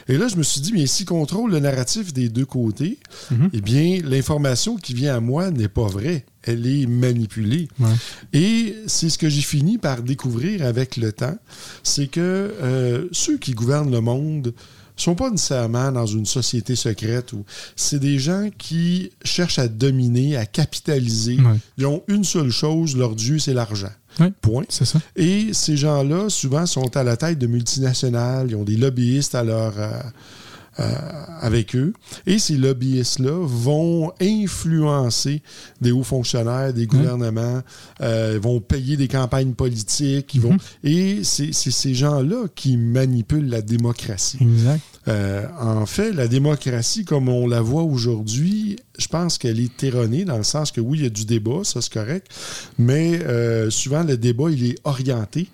Et là, je me suis dit, mais s'ils contrôlent le narratif des deux côtés, Mhm. eh bien, l'information qui vient à moi n'est pas vraie. Elle est manipulée. Ouais. Et c'est ce que j'ai fini par découvrir avec le temps, c'est que euh, ceux qui gouvernent le monde sont pas nécessairement dans une société secrète ou c'est des gens qui cherchent à dominer, à capitaliser. Ouais. Ils ont une seule chose, leur dieu, c'est l'argent. Point. C'est ça. Et ces gens-là, souvent, sont à la tête de multinationales. Ils ont des lobbyistes à leur, euh, euh, avec eux. Et ces lobbyistes-là vont influencer des hauts fonctionnaires, des gouvernements, euh, vont payer des campagnes politiques. Ils vont... Et c'est c'est ces gens-là qui manipulent la démocratie. Exact. Euh, en fait, la démocratie, comme on la voit aujourd'hui, je pense qu'elle est erronée dans le sens que oui, il y a du débat, ça c'est correct, mais euh, souvent le débat, il est orienté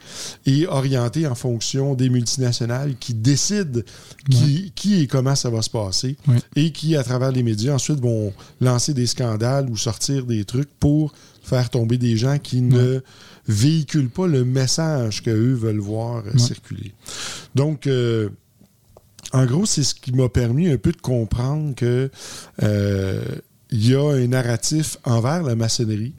et orienté en fonction des multinationales qui décident qui, qui et comment ça va se passer Ouais. et qui, à travers les médias, ensuite vont lancer des scandales ou sortir des trucs pour faire tomber des gens qui ne véhiculent pas le message qu'eux veulent voir circuler. Donc, euh, en gros, c'est ce qui m'a permis un peu de comprendre que euh, il y a un narratif envers la maçonnerie.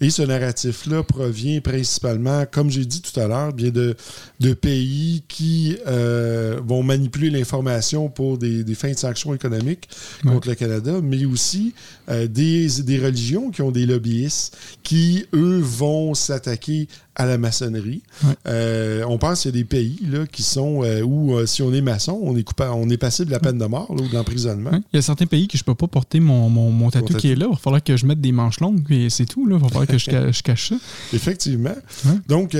Et ce narratif-là provient principalement, comme j'ai dit tout à l'heure, bien de, de pays qui euh, vont manipuler l'information pour des, des fins de sanctions économiques Ouais. contre le Canada, mais aussi euh, des, des religions qui ont des lobbyistes qui, eux, vont s'attaquer à la maçonnerie. Ouais. Euh, on pense qu'il y a des pays là, qui sont euh, où, euh, si on est maçon, on est, coupable, on est passible de la peine de mort là, ou de l'emprisonnement. Ouais. Il y a certains pays que je peux pas porter mon, mon, mon tatou qui est là. Il va falloir que je mette des manches longues et c'est tout. Là. Il va falloir que je, je cache ça. Effectivement. Ouais. Donc,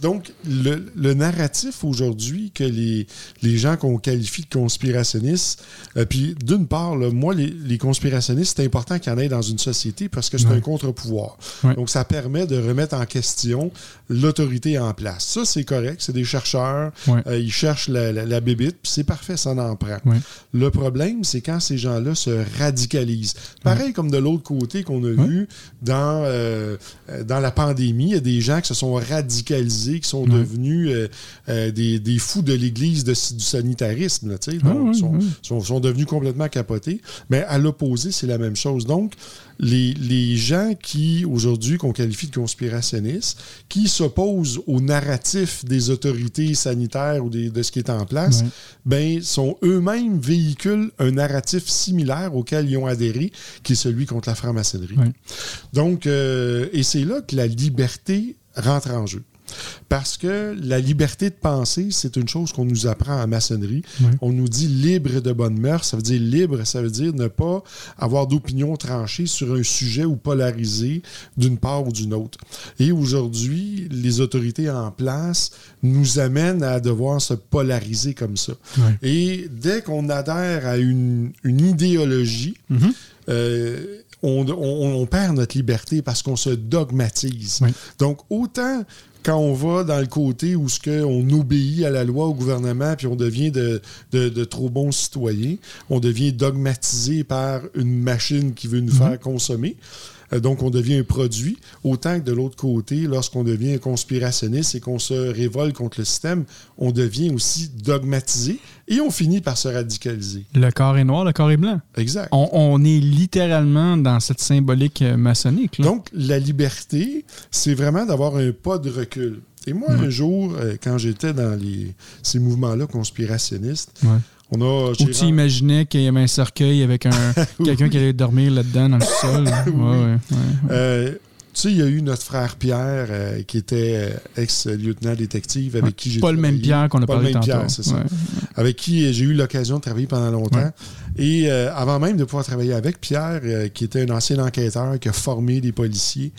donc le, le narratif aujourd'hui que les, les gens qu'on qualifie de conspirationnistes, euh, puis d'une part, là, moi, les, les conspirationnistes, c'est important qu'il y en ait dans une société parce que c'est Ouais. un contre-pouvoir. Ouais. Donc, ça permet de remettre en question l'autorité en place. Ça, c'est correct. C'est des chercheurs. Ouais. Euh, ils cherchent la, la, la bébite, puis c'est parfait, ça en prend. Le problème, c'est quand ces gens-là se radicalisent. Pareil comme de l'autre côté qu'on a vu dans, euh, dans la pandémie, il y a des gens qui se sont radicalisés, qui sont Ouais. devenus euh, euh, des, des fous de l'Église du sanitarisme. là. Ah, Donc, ouais, sont, sont, sont devenus complètement capotés. Mais à l'opposé, c'est la même chose. Donc, les, les gens qui, aujourd'hui, qu'on qualifie de conspirationnistes, qui s'opposent au narratif des autorités sanitaires ou des- de ce qui est en place, Ouais. ben, sont eux-mêmes véhiculent un narratif similaire auquel ils ont adhéré, qui est celui contre la franc-maçonnerie. Ouais. Donc, euh, et c'est là que la liberté rentre en jeu. Parce que la liberté de penser, c'est une chose qu'on nous apprend en maçonnerie. On nous dit libre de bonne mœurs. Ça veut dire libre, ça veut dire ne pas avoir d'opinion tranchée sur un sujet ou polarisé d'une part ou d'une autre. Et aujourd'hui, les autorités en place nous amènent à devoir se polariser comme ça. Et dès qu'on adhère à une, une idéologie, Mhm. euh, on, on- on perd notre liberté parce qu'on se dogmatise. Oui. Donc, autant quand on va dans le côté où ce que on obéit à la loi, au gouvernement, puis on devient de, de- de trop bons citoyens, on devient dogmatisé par une machine qui veut nous faire consommer. Euh, Donc, on devient un produit, autant que de l'autre côté, lorsqu'on devient un conspirationniste et qu'on se révolte contre le système, on devient aussi dogmatisé et on finit par se radicaliser. Le corps est noir, le corps est blanc. Exact. On, on est littéralement dans cette symbolique euh, maçonnique. Là. Donc, la liberté, c'est vraiment d'avoir un pas de recul. Et moi, un jour, euh, quand j'étais dans les, ces mouvements-là conspirationnistes, Ouais. On a... Ou j'ai tu imaginais qu'il y avait un cercueil avec un quelqu'un qui allait dormir là-dedans dans le sol. Ouais, ouais, ouais, ouais. euh, Tu sais, il y a eu notre frère Pierre, euh, qui était euh, ex-lieutenant détective, avec qui j'ai Pas le même. Pierre qu'on a Pas le parlé même tantôt. Pierre, c'est ça. Avec qui j'ai eu l'occasion de travailler pendant longtemps. Et euh, avant même de pouvoir travailler avec Pierre, euh, qui était un ancien enquêteur, qui a formé des policiers,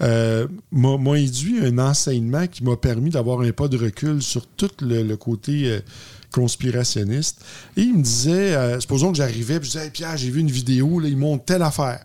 euh, m'a m'a induit un enseignement qui m'a permis d'avoir un pas de recul sur tout le, le côté euh, conspirationniste. Et il me disait, euh, supposons que j'arrivais, puis je disais, Pierre, j'ai vu une vidéo, là, ils montrent telle affaire.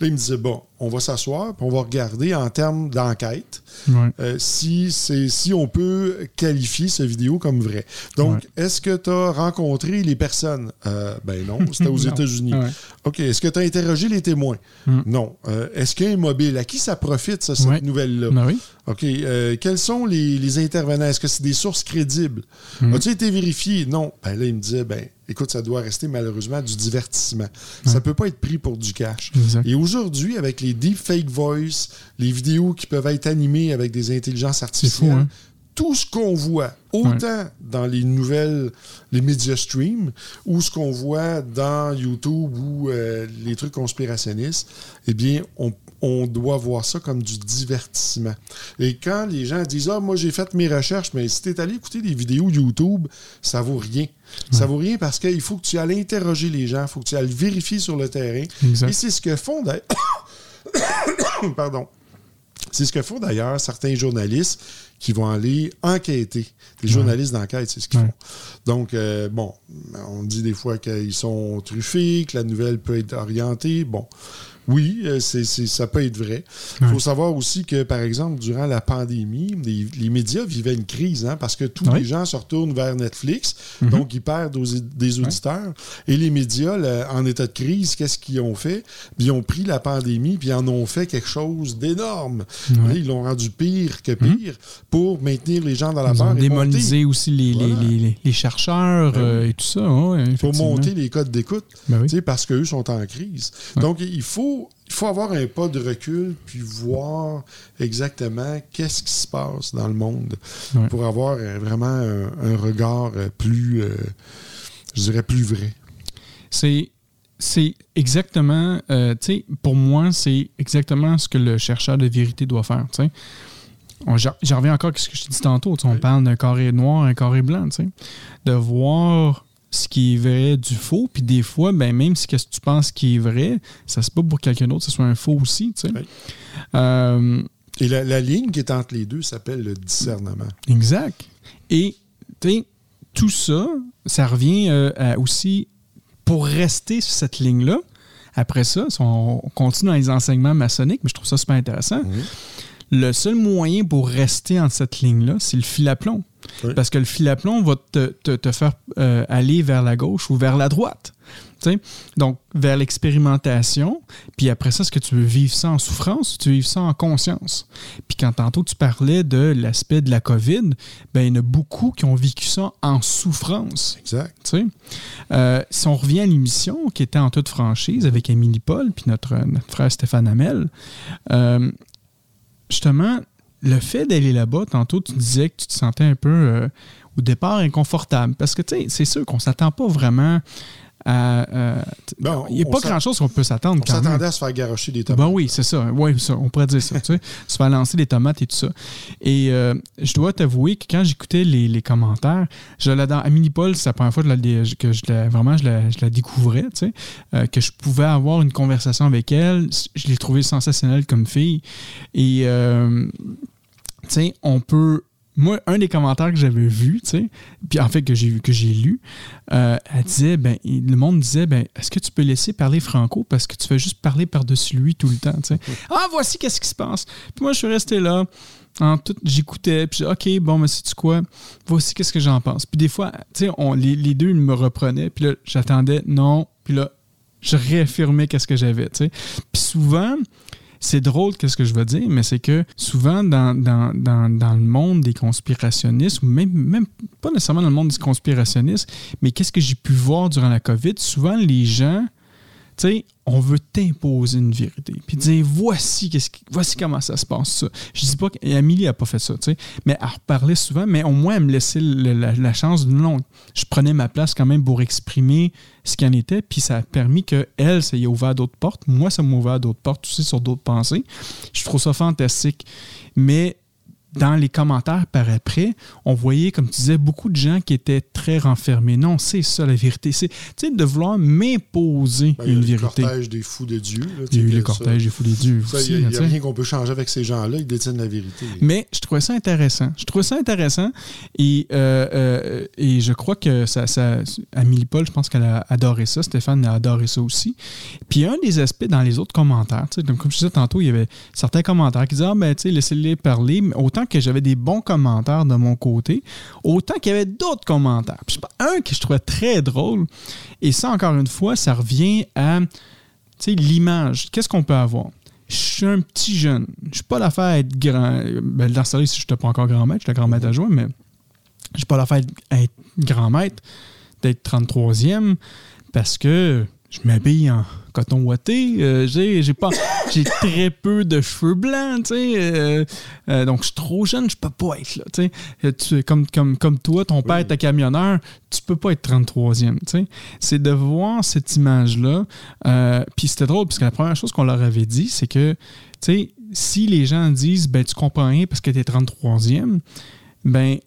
Là, il me disait, bon, on va s'asseoir, puis on va regarder en termes d'enquête Ouais. euh, si, c'est, si on peut qualifier cette vidéo comme vraie. Donc, Ouais. est-ce que tu as rencontré les personnes? Euh, ben non, c'était aux. États-Unis. Ouais. OK. Est-ce que tu as interrogé les témoins? Mm. Non. Euh, est-ce qu'il y a un mobile? À qui ça profite, ça, cette nouvelle-là? Ben oui. OK. Euh, quels sont les, les intervenants? Est-ce que c'est des sources crédibles? Mm. As-tu été vérifié? Non. Ben là, il me disait, ben, écoute, ça doit rester malheureusement du divertissement. Ça peut pas être pris pour du cash. Exact. Et aujourd'hui, avec les deep fake voice, les vidéos qui peuvent être animées avec des intelligences artificielles, fou, hein? tout ce qu'on voit, autant dans les nouvelles, les médias stream, ou ce qu'on voit dans YouTube ou euh, les trucs conspirationnistes, eh bien, on, on doit voir ça comme du divertissement. Et quand les gens disent Ah, moi j'ai fait mes recherches, mais si tu es allé écouter des vidéos YouTube, ça vaut rien. Ça vaut rien parce qu'il faut que tu ailles interroger les gens, il faut que tu ailles vérifier sur le terrain. Exact. Et c'est ce que font d'ailleurs. Pardon. C'est ce que font d'ailleurs certains journalistes qui vont aller enquêter. Les journalistes d'enquête, c'est ce qu'ils Ouais. font. Donc, euh, bon, on dit des fois qu'ils sont truffés, que la nouvelle peut être orientée. Bon, oui, euh, c'est, ça peut être vrai. Il faut savoir aussi que, par exemple, durant la pandémie, les, les médias vivaient une crise hein, parce que tous les gens se retournent vers Netflix, Mhm. donc ils perdent aux- des auditeurs. Et les médias, là, en état de crise, qu'est-ce qu'ils ont fait? Ils ont pris la pandémie, puis ils en ont fait quelque chose d'énorme. Ils l'ont rendu pire que pire pour maintenir les gens dans la Ils peur ont et démonisé aussi les, les- Voilà. les, les- les chercheurs Ben euh, et tout ça. ouais, monter, pour monter les codes d'écoute. Ben parce qu'eux sont en crise. Donc, il faut, il faut avoir un pas de recul puis voir exactement qu'est-ce qui se passe dans le monde Ouais. pour avoir euh, vraiment un, un regard euh, plus, euh, je dirais, plus vrai. C'est c'est exactement, euh, tu sais, pour moi, c'est exactement ce que le chercheur de vérité doit faire, tu sais. J'en reviens encore à ce que je t'ai dit tantôt, tu sais, on Oui. parle d'un carré noir, un carré blanc, tu sais. De voir ce qui est vrai du faux, puis des fois, ben, même si qu'est-ce que tu penses qui est vrai, ça se peut pour quelqu'un d'autre, ce soit un faux aussi, tu sais. Oui. Euh, Et la, la ligne qui est entre les deux s'appelle le discernement. Exact. Et tout ça, ça revient euh, à aussi pour rester sur cette ligne-là. Après ça, si on continue dans les enseignements maçonniques, mais je trouve ça super intéressant. Le seul moyen pour rester en cette ligne-là, c'est le fil à plomb. Oui. Parce que le fil à plomb va te, te- te faire euh, aller vers la gauche ou vers la droite. Tu sais? Donc, vers l'expérimentation. Puis après ça, est-ce que tu veux vivre ça en souffrance ou tu veux vivre ça en conscience? Puis quand tantôt tu parlais de l'aspect de la COVID, ben, il y en a beaucoup qui ont vécu ça en souffrance. Exact. Euh, si on revient à l'émission qui était en toute franchise avec Émilie Paul puis notre, notre frère Stéphane Hamel, euh, justement, le fait d'aller là-bas, tantôt tu disais que tu te sentais un peu euh, au départ inconfortable. Parce que tu sais, c'est sûr qu'on s'attend pas vraiment à. euh, Bon, il n'y a pas grand-chose qu'on peut s'attendre On s'attendait à se faire garocher des tomates. Ben oui, c'est ça. Oui, ça, on pourrait dire ça. tu sais, se faire lancer des tomates et tout ça. Et euh, je dois t'avouer que quand j'écoutais les, les commentaires, je l'adore. Amélie Paul, c'est la première fois que, je la- que je la, vraiment je la, je la découvrais, tu sais, que je pouvais avoir une conversation avec elle. Je l'ai trouvée sensationnelle comme fille. Et, euh, sais, on peut. Moi, un des commentaires que j'avais vu, tu sais, puis en fait que j'ai que j'ai lu, euh, elle disait, ben, le monde disait, ben, est-ce que tu peux laisser parler Franco parce que tu fais juste parler par-dessus lui tout le temps, tu sais? Ah, voici qu'est-ce qui se passe. Puis moi, je suis resté là, en tout, j'écoutais, puis j'ai dit, ok, bon, mais sais-tu quoi, voici qu'est-ce que j'en pense. Puis des fois, tu sais, les, les deux ils me reprenaient, puis là, j'attendais, non, puis là, je réaffirmais qu'est-ce que j'avais, tu sais? Puis souvent, c'est drôle qu'est-ce que je veux dire, mais c'est que souvent dans, dans, dans, dans le monde des conspirationnistes, ou même, même pas nécessairement dans le monde des conspirationnistes, mais qu'est-ce que j'ai pu voir durant la COVID, souvent les gens tu sais, on veut t'imposer une vérité. Puis dire, voici, qu'est-ce voici comment ça se passe, ça. Je dis pas qu'Amélie n'a pas fait ça, tu sais, mais elle reparlait souvent, mais au moins, elle me laissait la, chance de non. Je prenais ma place quand même pour exprimer ce qu'il en était, puis ça a permis qu'elle, ça y a ouvert d'autres portes. Moi, ça m'a ouvert d'autres portes aussi sur d'autres pensées. Je trouve ça fantastique. Mais dans les commentaires par après, on voyait, comme tu disais, beaucoup de gens qui étaient très renfermés. Non, c'est ça la vérité. C'est de vouloir m'imposer ben, une vérité. Le cortège des fous de Dieu. il y a eu le cortège des fous de Dieu. Il n'y a, rien qu'on peut changer avec ces gens-là. Ils détiennent la vérité. Mais je trouvais ça intéressant. Je trouvais ça intéressant. Et, euh, euh, et je crois que ça, ça, Amélie Paul, je pense qu'elle a adoré ça. Stéphane a adoré ça aussi. Puis un des aspects dans les autres commentaires, comme je disais tantôt, il y avait certains commentaires qui disaient Ah, ben, tu sais, laissez-les parler. Mais autant que j'avais des bons commentaires de mon côté, autant qu'il y avait d'autres commentaires. Puis, un que je trouvais très drôle, et ça, encore une fois, ça revient à l'image. Qu'est-ce qu'on peut avoir? Je suis un petit jeune. Je suis pas l'affaire à être grand. Ben, dans ce si je n'étais pas encore grand maître, je suis grand maître à jouer, mais je suis pas l'affaire à être grand maître, d'être 33e, parce que je m'habille en coton ouaté. Euh, j'ai, pas, j'ai très peu de cheveux blancs, tu sais. Euh, euh, donc, je suis trop jeune, je peux pas être là, tu sais. Comme, comme, comme toi, ton père est camionneur, tu peux pas être 33e, tu sais. C'est de voir cette image-là. Puis c'était drôle, parce que la première chose qu'on leur avait dit, c'est que, tu sais, si les gens disent, ben, tu comprends rien parce que tu es 33e, ben,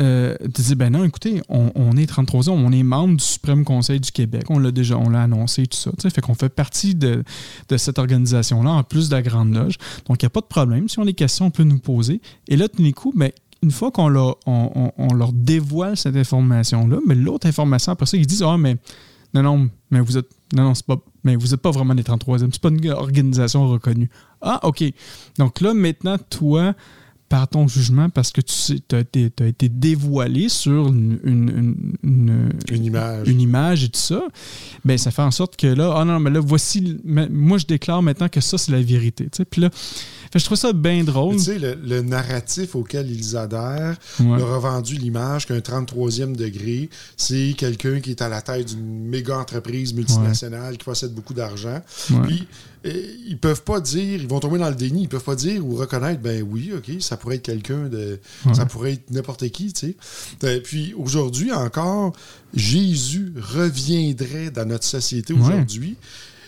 euh, tu dis, ben non, écoutez, on, est 33 ans, on est membre du Suprême Conseil du Québec, on l'a déjà, annoncé, tout ça. Fait qu'on fait partie de, cette organisation-là, en plus de la Grande Loge. Donc, il n'y a pas de problème. Si on a des questions, on peut nous poser. Et là, tout d'un coup, ben, une fois qu'on leur, dévoile cette information-là, mais l'autre information, après ça, ils disent, ah, mais non, non, mais vous non, non, c'est mais vous n'êtes pas vraiment des 33e, c'est pas une organisation reconnue. Ah, OK. Donc là, maintenant, toi, par ton jugement parce que tu as, été, dévoilé sur une, une, image. une image et tout ça, ben ça fait en sorte que là, ah non, mais là, voici, moi je déclare maintenant que ça, c'est la vérité. Puis là, je trouve ça bien drôle. Tu sais, le, narratif auquel ils adhèrent leur a vendu l'image qu'un 33e degré, c'est quelqu'un qui est à la tête d'une méga entreprise multinationale qui possède beaucoup d'argent. Puis, euh, ils peuvent pas dire, ils vont tomber dans le déni, ils peuvent pas dire ou reconnaître, ben oui, OK, ça pourrait être quelqu'un de. Ça pourrait être n'importe qui, tu sais. Euh, puis aujourd'hui encore, Jésus reviendrait dans notre société aujourd'hui.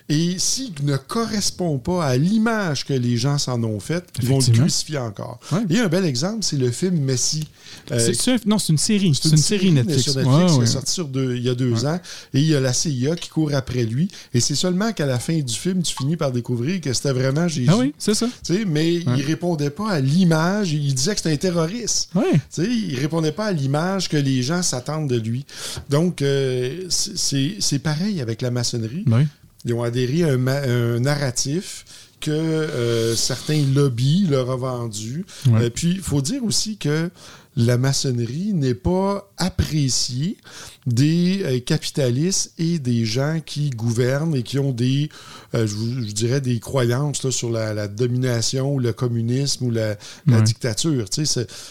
Et s'il ne correspond pas à l'image que les gens s'en ont faite, ils vont le crucifier encore. Et un bel exemple, c'est le film Messi. Euh, non, c'est une série. C'est une, série Netflix. Sur Netflix est sorti sur deux, il y a deux ans. Et il y a la CIA qui court après lui. Et c'est seulement qu'à la fin du film, tu finis par découvrir que c'était vraiment Jésus. Ah oui, c'est ça. mais il répondait pas à l'image. Il disait que c'était un terroriste. Ouais. Il répondait pas à l'image que les gens s'attendent de lui. Donc, euh, c'est pareil avec la maçonnerie. Ils ont adhéré à un, narratif que euh, certains lobbies leur ont vendu. Et puis, il faut dire aussi que la maçonnerie n'est pas appréciée des euh, capitalistes et des gens qui gouvernent et qui ont des, euh, je, dirais, des croyances sur la, domination ou le communisme ou la, dictature.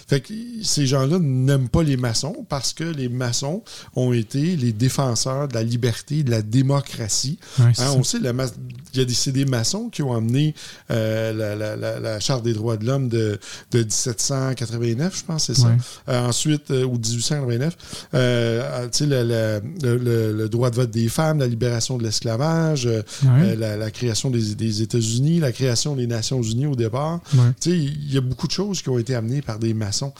Fait que ces gens-là n'aiment pas les maçons parce que les maçons ont été les défenseurs de la liberté, de la démocratie. Hein, on sait, il y a des, c'est des maçons qui ont amené euh, la, Charte des droits de l'homme de, 1789, je pense, c'est ça. ensuite, ou 1889, le, droit de vote des femmes, la libération de l'esclavage, euh, euh, la, création des, États-Unis, la création des Nations Unies au départ. Il y a beaucoup de choses qui ont été amenées par des maçons.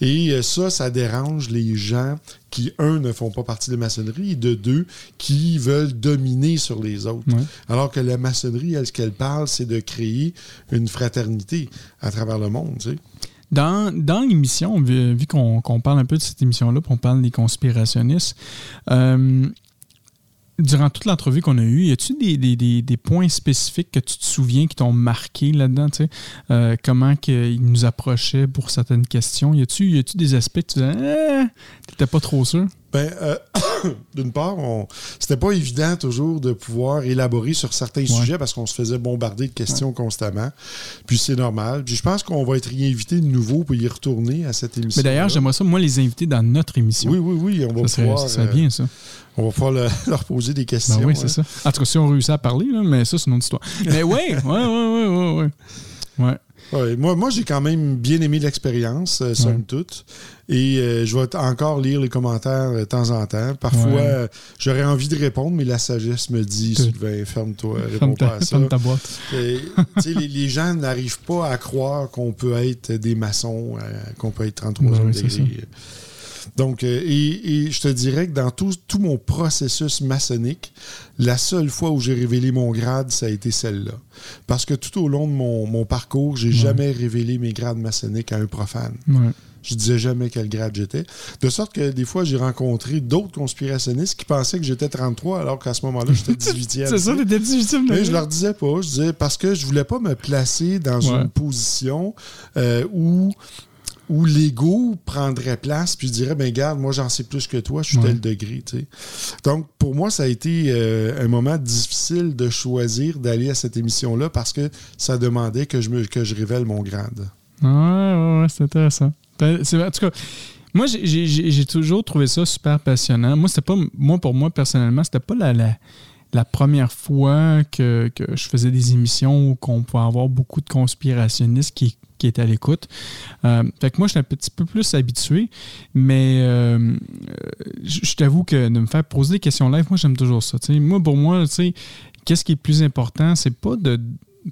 Et euh, ça, ça dérange les gens qui, un, ne font pas partie de la maçonnerie, et de deux, qui veulent dominer sur les autres. Alors que la maçonnerie, elle, ce qu'elle parle, c'est de créer une fraternité à travers le monde. Dans, dans l'émission, vu, qu'on parle un peu de cette émission-là, on parle des conspirationnistes, euh, durant toute l'entrevue qu'on a eue, y a-tu des, des, des, points spécifiques que tu te souviens qui t'ont marqué là-dedans? Euh, comment ils nous approchaient pour certaines questions? Y a-tu des aspects que tu disais, eh, t'étais pas trop sûr? Ben, euh, d'une part, on... c'était pas évident toujours de pouvoir élaborer sur certains sujets parce qu'on se faisait bombarder de questions constamment. Puis c'est normal. Puis je pense qu'on va être invité de nouveau pour y retourner à cette émission. Mais d'ailleurs, j'aimerais ça, moi, les inviter dans notre émission. Oui, oui, oui. On va ça pouvoir. serait, ça serait bien, ça. On va pouvoir le- leur poser des questions. Ben oui, hein. c'est ça. En tout cas, si on réussit à parler, là, mais ça, c'est une autre histoire. Mais oui, oui, oui, oui, oui, oui. Ouais. Ouais, moi, moi j'ai quand même bien aimé l'expérience, euh, somme Ouais. toute. Et euh, je vais encore lire les commentaires euh, de temps en temps. Parfois, Ouais. euh, j'aurais envie de répondre, mais la sagesse me dit. Sylvain, ferme-toi, réponds Ferme pas ta, à ça. ferme ta boîte. Et, tu sais, les, les gens n'arrivent pas à croire qu'on peut être des maçons, euh, qu'on peut être 33 Ben Donc, euh, et, et je te dirais que dans tout, tout mon processus maçonnique, la seule fois où j'ai révélé mon grade, ça a été celle-là. Parce que tout au long de mon, mon parcours, j'ai jamais révélé mes grades maçonniques à un profane. Ouais. Je disais jamais quel grade j'étais. De sorte que des fois, j'ai rencontré d'autres conspirationnistes qui pensaient que j'étais 33 alors qu'à ce moment-là, j'étais 18e. C'est ça, t'étais 18 Mais je leur disais pas. Je disais parce que je voulais pas me placer dans Ouais. une position euh, où où l'ego prendrait place puis dirait ben garde moi j'en sais plus que toi je suis Ouais. tel degré tu sais donc pour moi ça a été euh, un moment difficile de choisir d'aller à cette émission là parce que ça demandait que je me que je révèle mon grade Ouais, ouais, ouais, c'est intéressant. Ben, c'est- En tout cas, moi, j'ai- toujours trouvé ça super passionnant. Moi, c'était pas, moi pour moi, personnellement, c'était pas la, la, la première fois que, que je faisais des émissions où qu'on pouvait avoir beaucoup de conspirationnistes qui, qui étaient à l'écoute. Euh, fait que moi, je suis un petit peu plus habitué, mais euh, euh, je t'avoue que de me faire poser des questions live, moi, j'aime toujours ça. Moi, pour moi, tu sais, qu'est-ce qui est plus important, c'est pas de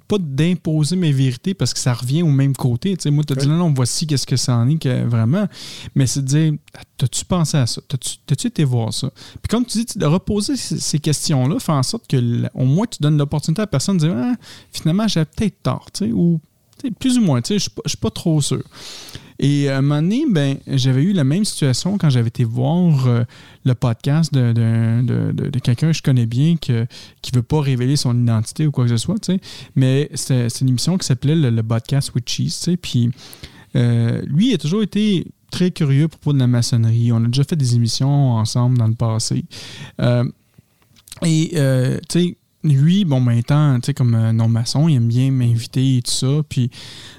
pas d'imposer mes vérités parce que ça revient au même côté. Tu sais, moi, tu Ouais. dit non, non, voici qu'est-ce que ça en est que, vraiment. Mais c'est de dire, t'as-tu pensé à ça? T'as-tu été voir ça? Puis comme tu dis, de reposer ces, questions-là fait en sorte que au moins tu donnes l'opportunité à la personne de dire, ah, finalement, j'avais peut-être tort, tu sais, ou plus ou moins, je je suis pas trop sûr. Et à un moment donné, ben, j'avais eu la même situation quand j'avais été voir euh, le podcast de, de- de- de- quelqu'un que je connais bien que, qui ne veut pas révéler son identité ou quoi que ce soit. Mais c'est une émission qui s'appelait le, le Podcast with Cheese. Puis euh, lui, il a toujours été très curieux à propos de la maçonnerie. On a déjà fait des émissions ensemble dans le passé. Euh, et, euh, tu sais, lui, bon, ben, étant, tu sais, comme un non-maçon, il aime bien m'inviter et tout ça. Puis,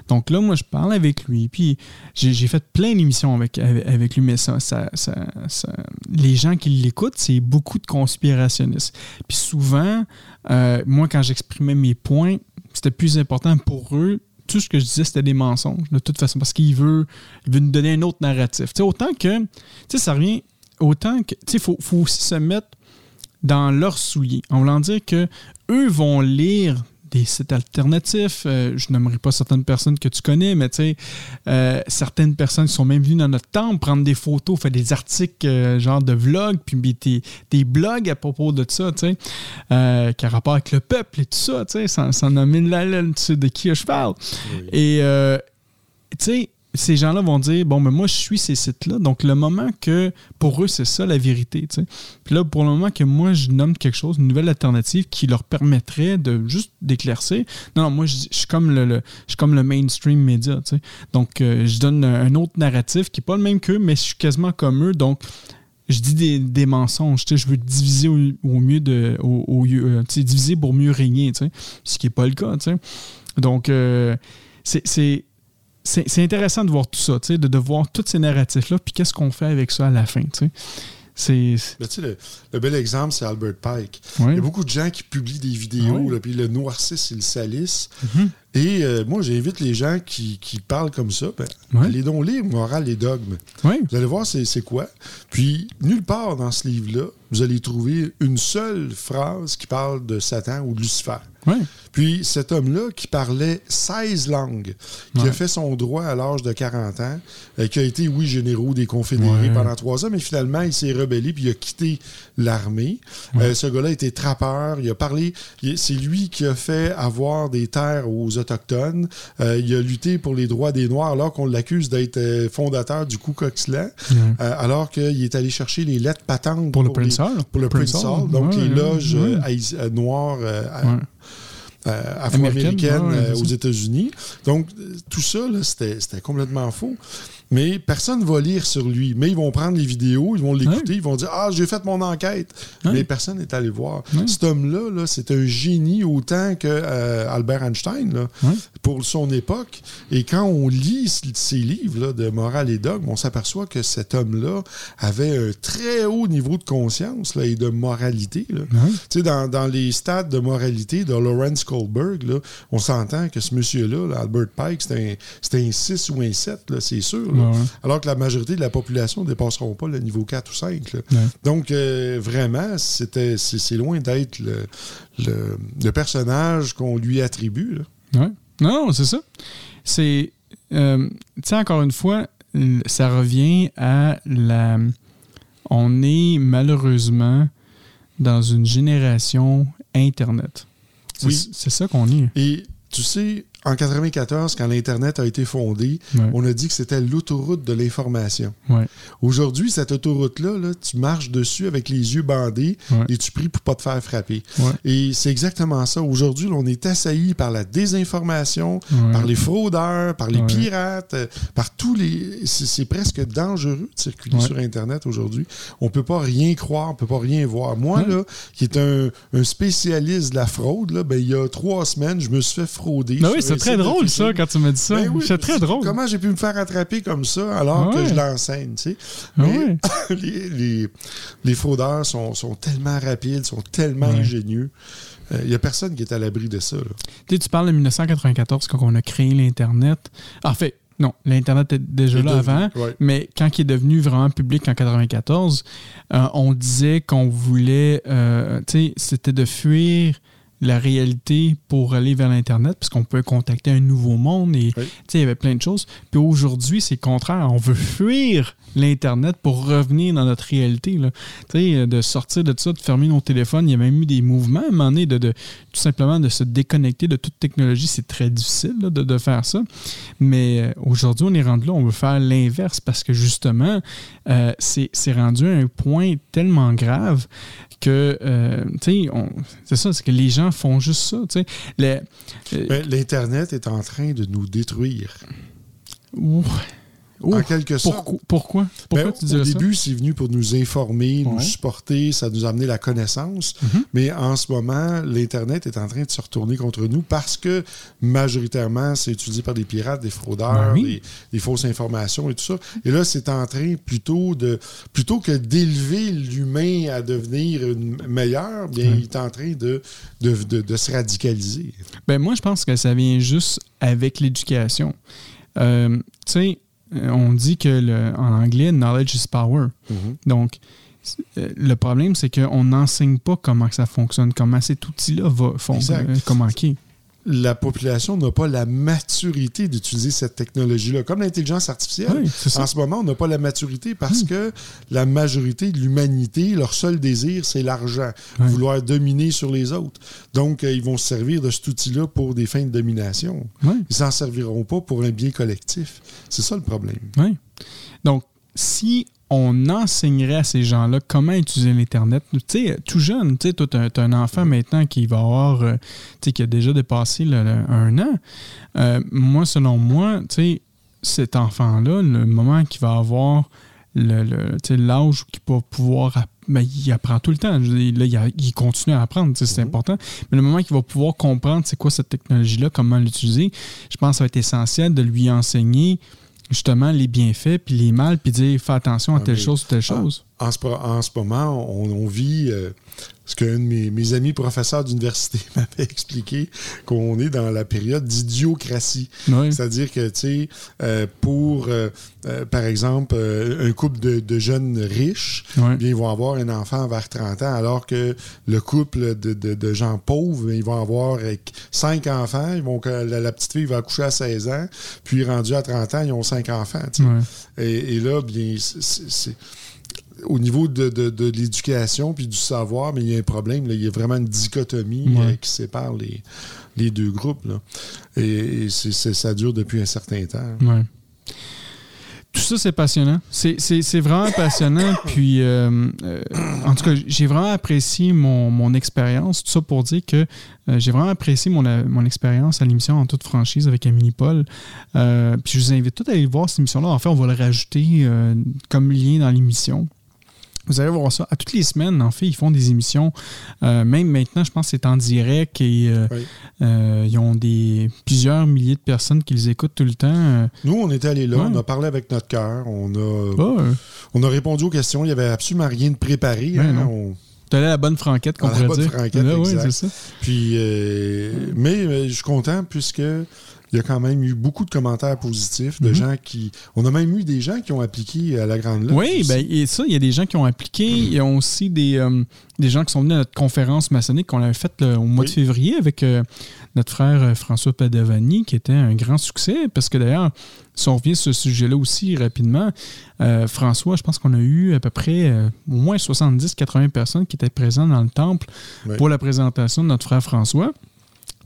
donc là, moi, je parle avec lui. Puis, j'ai fait plein d'émissions avec, avec, lui, mais ça, ça, ça- ça- les gens qui l'écoutent, c'est beaucoup de conspirationnistes. Puis souvent, euh, moi, quand j'exprimais mes points, c'était plus important pour eux. Tout ce que je disais, c'était des mensonges, de toute façon, parce qu'il veut, il veut nous donner un autre narratif. Tu sais, autant que, tu sais, ça revient, autant que, tu sais, il faut, faut aussi se mettre dans leurs souliers. En voulant dire que eux vont lire des sites alternatifs. Euh, je nommerai pas certaines personnes que tu connais, mais tu sais, euh, certaines personnes qui sont même venues dans notre temple prendre des photos, faire des articles euh, genre de vlogs, puis des, des- blogs à propos de ça, tu sais, qui a rapport avec le peuple et tout ça, tu sais, sans, sans nommer la laine, tu sais de qui je parle. Et, tu sais, ces gens-là vont dire bon mais moi je suis ces sites-là. Donc le moment que pour eux c'est ça la vérité tu sais. Puis là pour le moment que moi je nomme quelque chose une nouvelle alternative qui leur permettrait de juste d'éclaircir. Non non moi je, suis comme le, comme le mainstream média tu sais. Donc euh, je donne un, autre narratif qui est pas le même qu'eux mais je suis quasiment comme eux. Donc je dis des, des mensonges, tu sais, je veux diviser au, au mieux de, au, au- euh, tu sais, diviser pour mieux régner, tu sais, ce qui n'est pas le cas, tu sais. Donc, euh, c'est- c'est intéressant de voir tout ça, de, de voir tous ces narratifs-là, puis qu'est-ce qu'on fait avec ça à la fin, tu sais. C'est. Mais tu sais, le, le bel exemple, c'est Albert Pike. Il y a beaucoup de gens qui publient des vidéos, oui. là, puis le noircissent, ils le salissent. Mhm. Et euh, moi, j'invite les gens qui, qui parlent comme ça, ben, Ouais. allez donc lire Morale et dogmes. Ouais. Vous allez voir c'est c'est quoi. Puis, nulle part dans ce livre-là, vous allez trouver une seule phrase qui parle de Satan ou de Lucifer. Puis cet homme-là qui parlait 16 langues, qui Ouais. a fait son droit à l'âge de 40 ans, euh, qui a été, oui, généraux des Confédérés Ouais. pendant trois ans, mais finalement, il s'est rebellé puis il a quitté l'armée. Euh, ce gars-là était trappeur, il a parlé, c'est lui qui a fait avoir des terres aux Autochtones, Euh, il a lutté pour les droits des Noirs alors qu'on l'accuse d'être fondateur du Ku Klux Klan, alors qu'il est allé chercher les lettres patentes Pour le les- Hall. pour le Prince Hall, donc Ouais, les loges ouais. noires euh, afro-américaine euh, aux. États-Unis. Donc, euh, tout ça, c'était complètement faux. Mais personne ne va lire sur lui. Mais ils vont prendre les vidéos, ils vont l'écouter, ils vont dire Ah, j'ai fait mon enquête. Mais personne n'est allé voir. Cet homme-là, -là, c'est un génie autant que euh, Albert Einstein là, pour son époque. Et quand on lit ses livres là, de morale et dogme, on s'aperçoit que cet homme-là avait un très haut niveau de conscience là, et de moralité. Là. Tu sais, dans, dans, les stades de moralité de Lawrence Kohlberg, là, on s'entend que ce monsieur-là, Albert Pike, c'était un, un, 6 ou un 7, c'est sûr. Alors que la majorité de la population ne dépasseront pas le niveau 4 ou 5. Donc, euh, vraiment, c'était, c'est, loin d'être le, le, personnage qu'on lui attribue. Là. Non, c'est ça. C'est. Euh, tu sais, encore une fois, ça revient à la. On est malheureusement dans une génération Internet. oui. C'est ça qu'on est. Et tu sais, en 94, quand l'Internet a été fondé, on a dit que c'était l'autoroute de l'information. Aujourd'hui, cette autoroute-là, là, tu marches dessus avec les yeux bandés et tu pries pour pas te faire frapper. Et c'est exactement ça. Aujourd'hui, on est assailli par la désinformation, par les fraudeurs, par les pirates, euh, par tous les. C'est presque dangereux de circuler sur Internet aujourd'hui. On peut pas rien croire, on peut pas rien voir. Moi, là, qui est un, spécialiste de la fraude, là, ben, il y a trois semaines, je me suis fait frauder. Ben c'est très drôle, ça, quand tu m'as dit ça. Ben c'est très drôle. Comment j'ai pu me faire attraper comme ça alors que je l'enseigne, tu sais? Ah les, fraudeurs sont, tellement rapides, sont tellement ingénieux. Il euh, n'y a personne qui est à l'abri de ça. Tu, tu parles de 1994, quand on a créé l'Internet. En fait, non, l'Internet était déjà là avant, mais quand il est devenu vraiment public en 1994, euh, on disait qu'on voulait, euh, tu sais, c'était de fuir la réalité pour aller vers l'Internet, parce qu'on peut contacter un nouveau monde et il y avait plein de choses. Puis aujourd'hui, c'est le contraire. On veut fuir l'Internet pour revenir dans notre réalité. Là. De sortir de ça, de fermer nos téléphones. Il y a même eu des mouvements à un moment donné de, tout simplement de se déconnecter de toute technologie. C'est très difficile de, faire ça. Mais euh, aujourd'hui, on est rendu là, on veut faire l'inverse parce que justement, euh, c'est rendu à un point tellement grave que, euh, tu sais, c'est ça, c'est que les gens font juste ça. Tu sais. Euh, L'Internet est en train de nous détruire. Ouais en quelque sorte. Pourquoi? Pourquoi? Ben, tu Au début, c'est venu pour nous informer, nous supporter, ça nous a amené la connaissance. Mhm. Mais en ce moment, l'Internet est en train de se retourner contre nous parce que majoritairement, c'est utilisé par des pirates, des fraudeurs, ben des, fausses informations et tout ça. Et là, c'est en train plutôt de plutôt que d'élever l'humain à devenir une meilleur, bien, il est en train de, de, se radicaliser. Ben moi, je pense que ça vient juste avec l'éducation. Euh, tu sais, on dit que le, en anglais, knowledge is power. Mhm. Donc, euh, le problème, c'est qu'on n'enseigne pas comment ça fonctionne, comment cet outil-là va fonctionner, comment qui la population n'a pas la maturité d'utiliser cette technologie-là. Comme l'intelligence artificielle, en ce moment, on n'a pas la maturité parce hmm. que la majorité de l'humanité, leur seul désir, c'est l'argent, vouloir dominer sur les autres. Donc, euh, ils vont se servir de cet outil-là pour des fins de domination. Ils s'en serviront pas pour un bien collectif. C'est ça le problème. Oui. Donc, si on enseignerait à ces gens-là comment utiliser l'Internet. Tu sais, tout jeune, tu sais, toi, tu as, un enfant maintenant qui va avoir, euh, tu sais, qui a déjà dépassé un an. Euh, moi, selon moi, tu sais, cet enfant-là, le moment qu'il va avoir l'âge qu'il va pouvoir ben, il apprend tout le temps. Là, il, continue à apprendre, c'est mm-hmm. important. Mais le moment qu'il va pouvoir comprendre c'est quoi cette technologie-là, comment l'utiliser, je pense que ça va être essentiel de lui enseigner justement les bienfaits puis les mal, puis dire fais attention à telle chose ou telle chose. En, ce, en ce, moment, on, vit euh, ce qu'un de mes, amis professeurs d'université m'avait expliqué, qu'on est dans la période d'idiocratie. C'est-à-dire que, tu sais, euh, pour, euh, par exemple, un couple de, jeunes riches, bien, ils vont avoir un enfant vers 30 ans, alors que le couple de, gens pauvres, ils vont avoir cinq enfants, ils vont, la, la, petite fille va accoucher à 16 ans, puis rendu à 30 ans, ils ont cinq enfants. Et, et, là, bien, c'est au niveau de, l'éducation puis du savoir, mais il y a un problème. Il y a vraiment une dichotomie euh, qui sépare les, deux groupes. Et, ça dure depuis un certain temps. Tout ça, c'est passionnant. C'est vraiment passionnant. Puis, euh, euh, en tout cas, j'ai vraiment apprécié mon, mon expérience. Tout ça pour dire que euh, j'ai vraiment apprécié mon, mon expérience à l'émission en toute franchise avec Amélie Paul. puis, je vous invite tous à aller voir cette émission-là. En fait, on va le rajouter comme lien dans l'émission. Vous allez voir ça. À toutes les semaines, en fait, ils font des émissions. Euh, même maintenant, je pense que c'est en direct et euh, euh, ils ont des plusieurs milliers de personnes qui les écoutent tout le temps. Nous, on était allés là, on a parlé avec notre cœur, on a, on a répondu aux questions. Il n'y avait absolument rien de préparé. Ben hein, on... Tu à la bonne franquette, qu'on pourrait dire. Franquette, exact. ça. Puis, mais je suis content puisque il y a quand même eu beaucoup de commentaires positifs de mhm. gens qui. On a même eu des gens qui ont appliqué à la Grande Loge. Oui, ben, et ça, il y a des gens qui ont appliqué. Il y a aussi des, euh, des gens qui sont venus à notre conférence maçonnique qu'on avait faite au mois de février avec euh, notre frère euh, François Padovani, qui était un grand succès. Parce que d'ailleurs, si on revient sur ce sujet-là aussi rapidement, François, je pense qu'on a eu à peu près au moins 70-80 personnes qui étaient présentes dans le temple pour la présentation de notre frère François.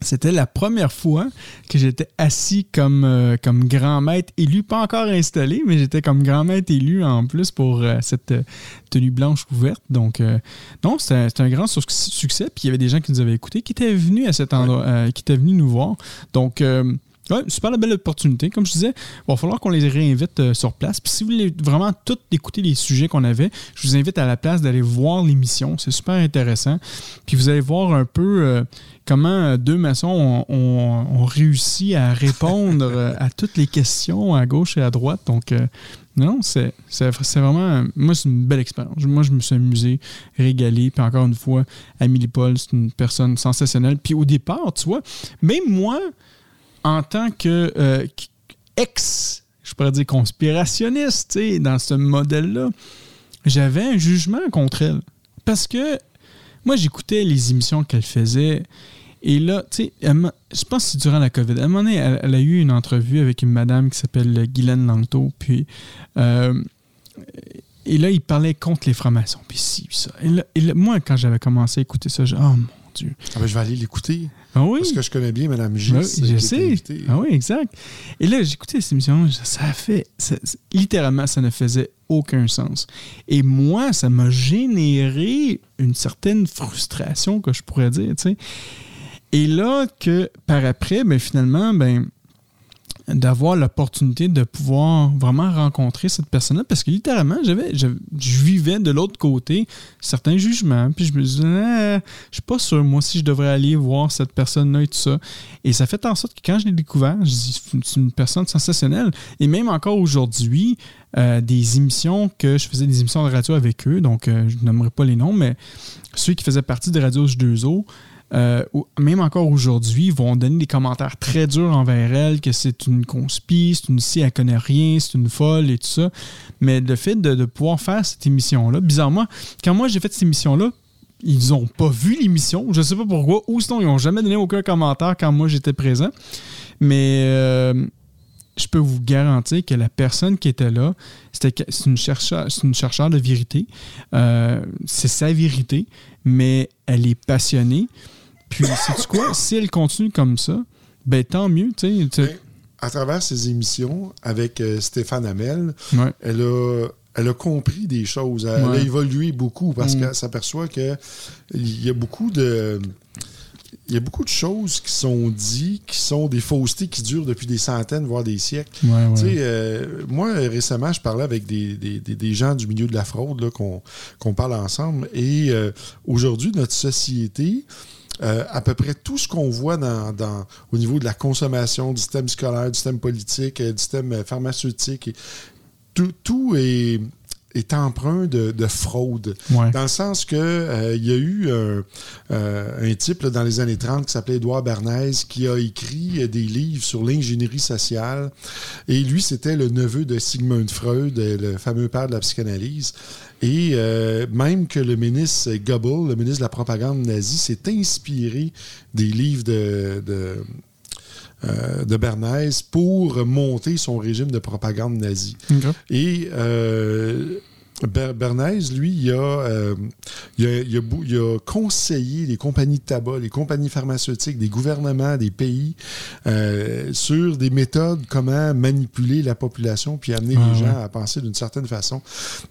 C'était la première fois que j'étais assis comme, euh, comme grand maître élu, pas encore installé, mais j'étais comme grand maître élu en plus pour euh, cette euh, tenue blanche ouverte. Donc, non, c'était un grand succès. Puis il y avait des gens qui nous avaient écoutés, qui étaient venus à cet endroit, qui étaient venus nous voir. Donc, Ouais, super la belle opportunité. Comme je disais, il va falloir qu'on les réinvite euh, sur place. Puis si vous voulez vraiment tout écouter les sujets qu'on avait, je vous invite à la place d'aller voir l'émission. C'est super intéressant. Puis vous allez voir un peu euh, comment euh, deux maçons ont, réussi à répondre à toutes les questions à gauche et à droite. Donc, non, c'est vraiment. Moi, c'est une belle expérience. Moi, je me suis amusé, régalé. Puis encore une fois, Amélie Paul, c'est une personne sensationnelle. Puis au départ, tu vois, même moi, en tant que euh, ex, je pourrais dire conspirationniste, dans ce modèle-là, j'avais un jugement contre elle. Parce que moi, j'écoutais les émissions qu'elle faisait. Et là, tu sais, je pense que c'est durant la COVID. À un moment donné, elle, a eu une entrevue avec une madame qui s'appelle Guylaine Langto. Puis, euh, et là, il parlait contre les francs-maçons. Puis si, ça. Et, moi, quand j'avais commencé à écouter ça, j'ai oh mon Dieu. Ah ben, je vais aller l'écouter. Ah oui? Parce que je connais bien Mme Gilles. Oui, je sais. Ah oui, exact. Et là, j'écoutais cette émission, ça a fait. littéralement, ça ne faisait aucun sens. Et moi, ça m'a généré une certaine frustration, que je pourrais dire, tu sais. Et là, que par après, ben, finalement, ben, d'avoir l'opportunité de pouvoir vraiment rencontrer cette personne-là parce que littéralement, j'avais, je, vivais de l'autre côté certains jugements. Puis je me disais, ah, je suis pas sûr, moi, si je devrais aller voir cette personne-là et tout ça. Et ça fait en sorte que quand je l'ai découvert, je dis, c'est une personne sensationnelle. Et même encore aujourd'hui, euh, des émissions que je faisais des émissions de radio avec eux, donc euh, je nommerai pas les noms, mais ceux qui faisaient partie de Radio H2O, euh, même encore aujourd'hui, vont donner des commentaires très durs envers elle, que c'est une conspire, c'est une si, elle connaît rien, c'est une folle et tout ça. Mais le fait de, pouvoir faire cette émission-là, bizarrement, quand moi j'ai fait cette émission-là, ils n'ont pas vu l'émission, je ne sais pas pourquoi, ou sinon ils n'ont jamais donné aucun commentaire quand moi j'étais présent. Mais euh, je peux vous garantir que la personne qui était là, c'est une, chercheur, une chercheur de vérité. Euh, c'est sa vérité, mais elle est passionnée. Puis, sais-tu quoi? Si elle continue comme ça, ben tant mieux. tu sais. À travers ses émissions avec euh, Stéphane Hamel, elle, a, elle a compris des choses. Elle, a évolué beaucoup parce mm. qu'elle s'aperçoit qu'il y a beaucoup de il y a beaucoup de choses qui sont dites, qui sont des faussetés qui durent depuis des centaines, voire des siècles. Euh, moi, récemment, je parlais avec des, des, gens du milieu de la fraude qu'on parle ensemble. Et euh, aujourd'hui, notre société, euh, à peu près tout ce qu'on voit au niveau de la consommation, du système scolaire, du système politique, du système pharmaceutique, tout, tout est est emprunt de, fraude. Dans le sens que euh, il y a eu euh, un type dans les années 30 qui s'appelait Édouard Bernays qui a écrit des livres sur l'ingénierie sociale. Et lui, c'était le neveu de Sigmund Freud, le fameux père de la psychanalyse. Et euh, même que le ministre Goebbels, le ministre de la propagande nazie, s'est inspiré des livres de, de de Bernays pour monter son régime de propagande nazie. Et Bernays, lui, il a, euh, il, a, il, a, il, a, conseillé les compagnies de tabac, les compagnies pharmaceutiques, des gouvernements, des pays euh, sur des méthodes, comment manipuler la population puis amener ah, les gens ouais. à penser d'une certaine façon.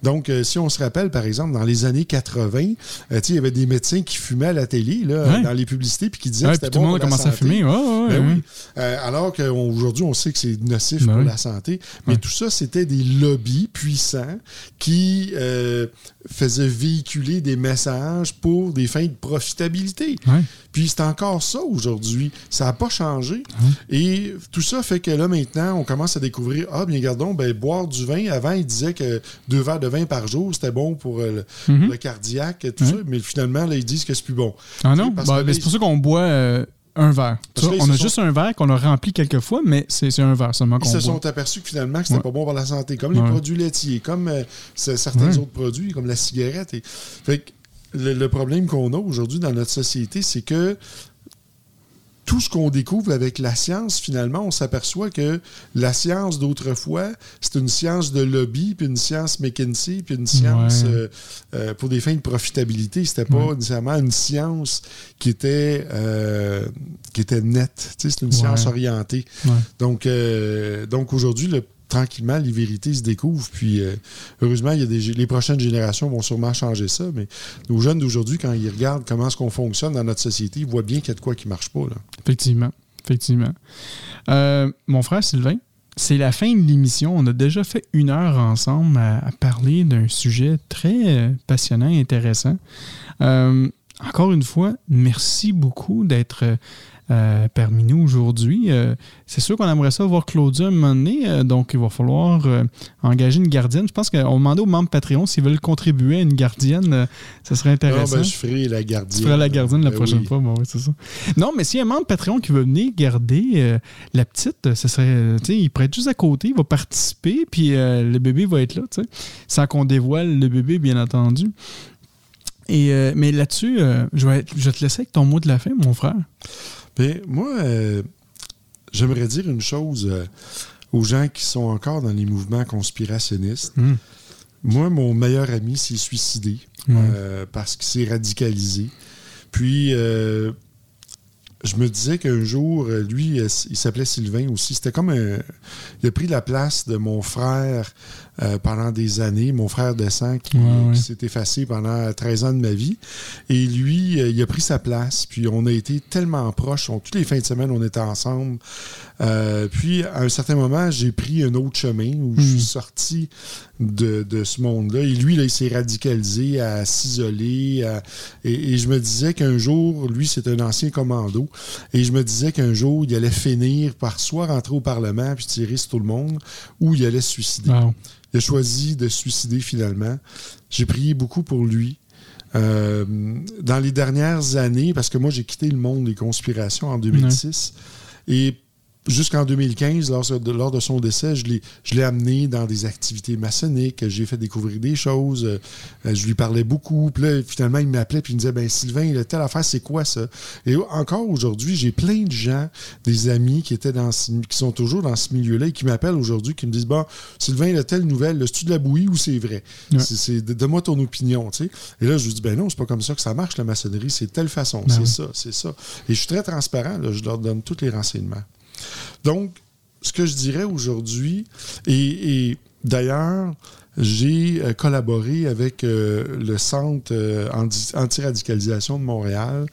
Donc, euh, si on se rappelle, par exemple, dans les années 80, euh, il y avait des médecins qui fumaient à la télé, là, ouais. dans les publicités, puis qui disaient que c'était bon. Tout le monde a commencé à fumer. Ben oui. alors qu'aujourd'hui, on sait que c'est nocif ben pour la santé. Mais tout ça, c'était des lobbies puissants qui euh, faisait véhiculer des messages pour des fins de profitabilité. Ouais. Puis c'est encore ça aujourd'hui. Ça n'a pas changé. Ouais. Et tout ça fait que là, maintenant, on commence à découvrir Ah, bien, gardons, ben, boire du vin. Avant, il disait que deux verres de vin par jour, c'était bon pour euh, le, Mhm. le cardiaque, tout ça. Mais finalement, là, ils disent que c'est plus bon. Ah non? Bah, c'est pour ça qu'on boit euh, un verre. On a juste un verre qu'on a rempli quelques fois, mais c'est un verre seulement Ils se boit. sont aperçus que finalement, que c'était Ouais. pas bon pour la santé, comme les produits laitiers, comme euh, certains Ouais. autres produits, comme la cigarette. Et... Fait que le, le problème qu'on a aujourd'hui dans notre société, c'est que tout ce qu'on découvre avec la science, finalement, on s'aperçoit que la science d'autrefois, c'est une science de lobby, puis une science McKinsey, puis une science Ouais. euh, euh, pour des fins de profitabilité. C'était pas Ouais. nécessairement une science qui était, euh, qui était nette. Tu sais, C'est une Ouais. science orientée. Donc, donc aujourd'hui, le- tranquillement, les vérités se découvrent. Puis, euh, heureusement, les prochaines générations vont sûrement changer ça. Mais nos jeunes d'aujourd'hui, quand ils regardent comment est-ce qu'on fonctionne dans notre société, ils voient bien qu'il y a de quoi qui ne marche pas. Là. Effectivement. Effectivement. Euh, mon frère Sylvain, c'est la fin de l'émission. On a déjà fait une heure ensemble à, parler d'un sujet très euh, passionnant et intéressant. Encore une fois, merci beaucoup d'être euh, parmi nous aujourd'hui. Euh, c'est sûr qu'on aimerait ça voir Claudia un moment donné, euh, donc il va falloir engager une gardienne. Je pense qu'on demandait aux membres Patreon s'ils veulent contribuer à une gardienne. ça serait Ah, intéressant. ben, je ferai la gardienne. Tu feras la gardienne la Ben prochaine oui. fois, bon, oui, c'est ça. Non, mais s'il y a un membre Patreon qui veut venir garder la petite, ce serait, il pourrait être juste à côté, il va participer, puis le bébé va être là, tu sais, sans qu'on dévoile le bébé, bien entendu. Et, mais là-dessus, je, vais, je vais te laisser avec ton mot de la fin, mon frère. Moi, euh, j'aimerais dire une chose euh, aux gens qui sont encore dans les mouvements conspirationnistes. Hum. Moi, mon meilleur ami s'est suicidé Ouais. euh, parce qu'il s'est radicalisé. Puis, je me disais qu'un jour, lui, il s'appelait Sylvain aussi. C'était comme un. Il a pris la place de mon frère euh, pendant des années, mon frère de sang qui, Ouais, ouais. qui s'est effacé pendant 13 ans de ma vie. Et lui, euh, il a pris sa place. Puis, on a été tellement proches. On- toutes les fins de semaine, on était ensemble. Euh, puis, à un certain moment, j'ai pris un autre chemin où je Hmm. suis sorti de, de ce monde-là. Et lui, là, il s'est radicalisé à s'isoler. à- Et, et je me disais qu'un jour, lui, c'est un ancien commando. Et je me disais qu'un jour, il allait finir par soit rentrer au Parlement puis tirer sur tout le monde, ou il allait se suicider. Wow. Il a choisi de se suicider finalement. J'ai prié beaucoup pour lui. Euh, dans les dernières années, parce que moi j'ai quitté le monde des conspirations en 2006, et jusqu'en 2015, lors de, lors de son décès, je l'ai, je l'ai amené dans des activités maçonniques, j'ai fait découvrir des choses, euh, euh, je lui parlais beaucoup, puis là, finalement, il m'appelait, puis il me disait, ben Sylvain, là, telle affaire, c'est quoi ça? Et encore aujourd'hui, j'ai plein de gens, des amis qui étaient dans qui sont toujours dans ce milieu-là et qui m'appellent aujourd'hui, qui me disent, bon, Sylvain, là, telle nouvelle, là, c'est-tu de la bouillie ou c'est vrai? Ouais. C'est, donne-moi ton opinion, tu sais. Et là, je lui dis, ben non, c'est pas comme ça que ça marche, la maçonnerie, c'est de telle façon, Ben c'est oui. ça, c'est ça. Et je suis très transparent, là, je leur donne tous les renseignements. Donc, ce que je dirais aujourd'hui, et, et d'ailleurs, j'ai euh, collaboré avec euh, le Centre euh, anti- anti-radicalisation de Montréal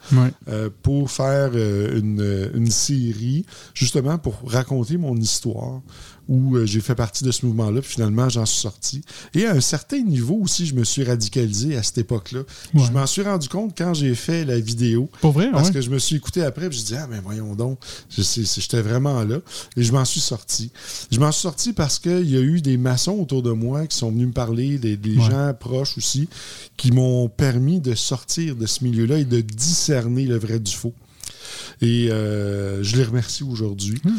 euh, pour faire une, une série, justement pour raconter mon histoire, où euh, j'ai fait partie de ce mouvement-là, puis finalement j'en suis sorti. Et à un certain niveau aussi, je me suis radicalisé à cette époque-là. Ouais. Je m'en suis rendu compte quand j'ai fait la vidéo, Pour vrai, parce ouais. que je me suis écouté après, puis je dis ah mais voyons donc, j'étais vraiment là, et je m'en suis sorti. Je m'en suis sorti parce qu'il y a eu des maçons autour de moi qui sont venus me parler, des, des Ouais. gens proches aussi, qui m'ont permis de sortir de ce milieu-là et de discerner le vrai du faux. Et euh, je les remercie aujourd'hui. Hmm.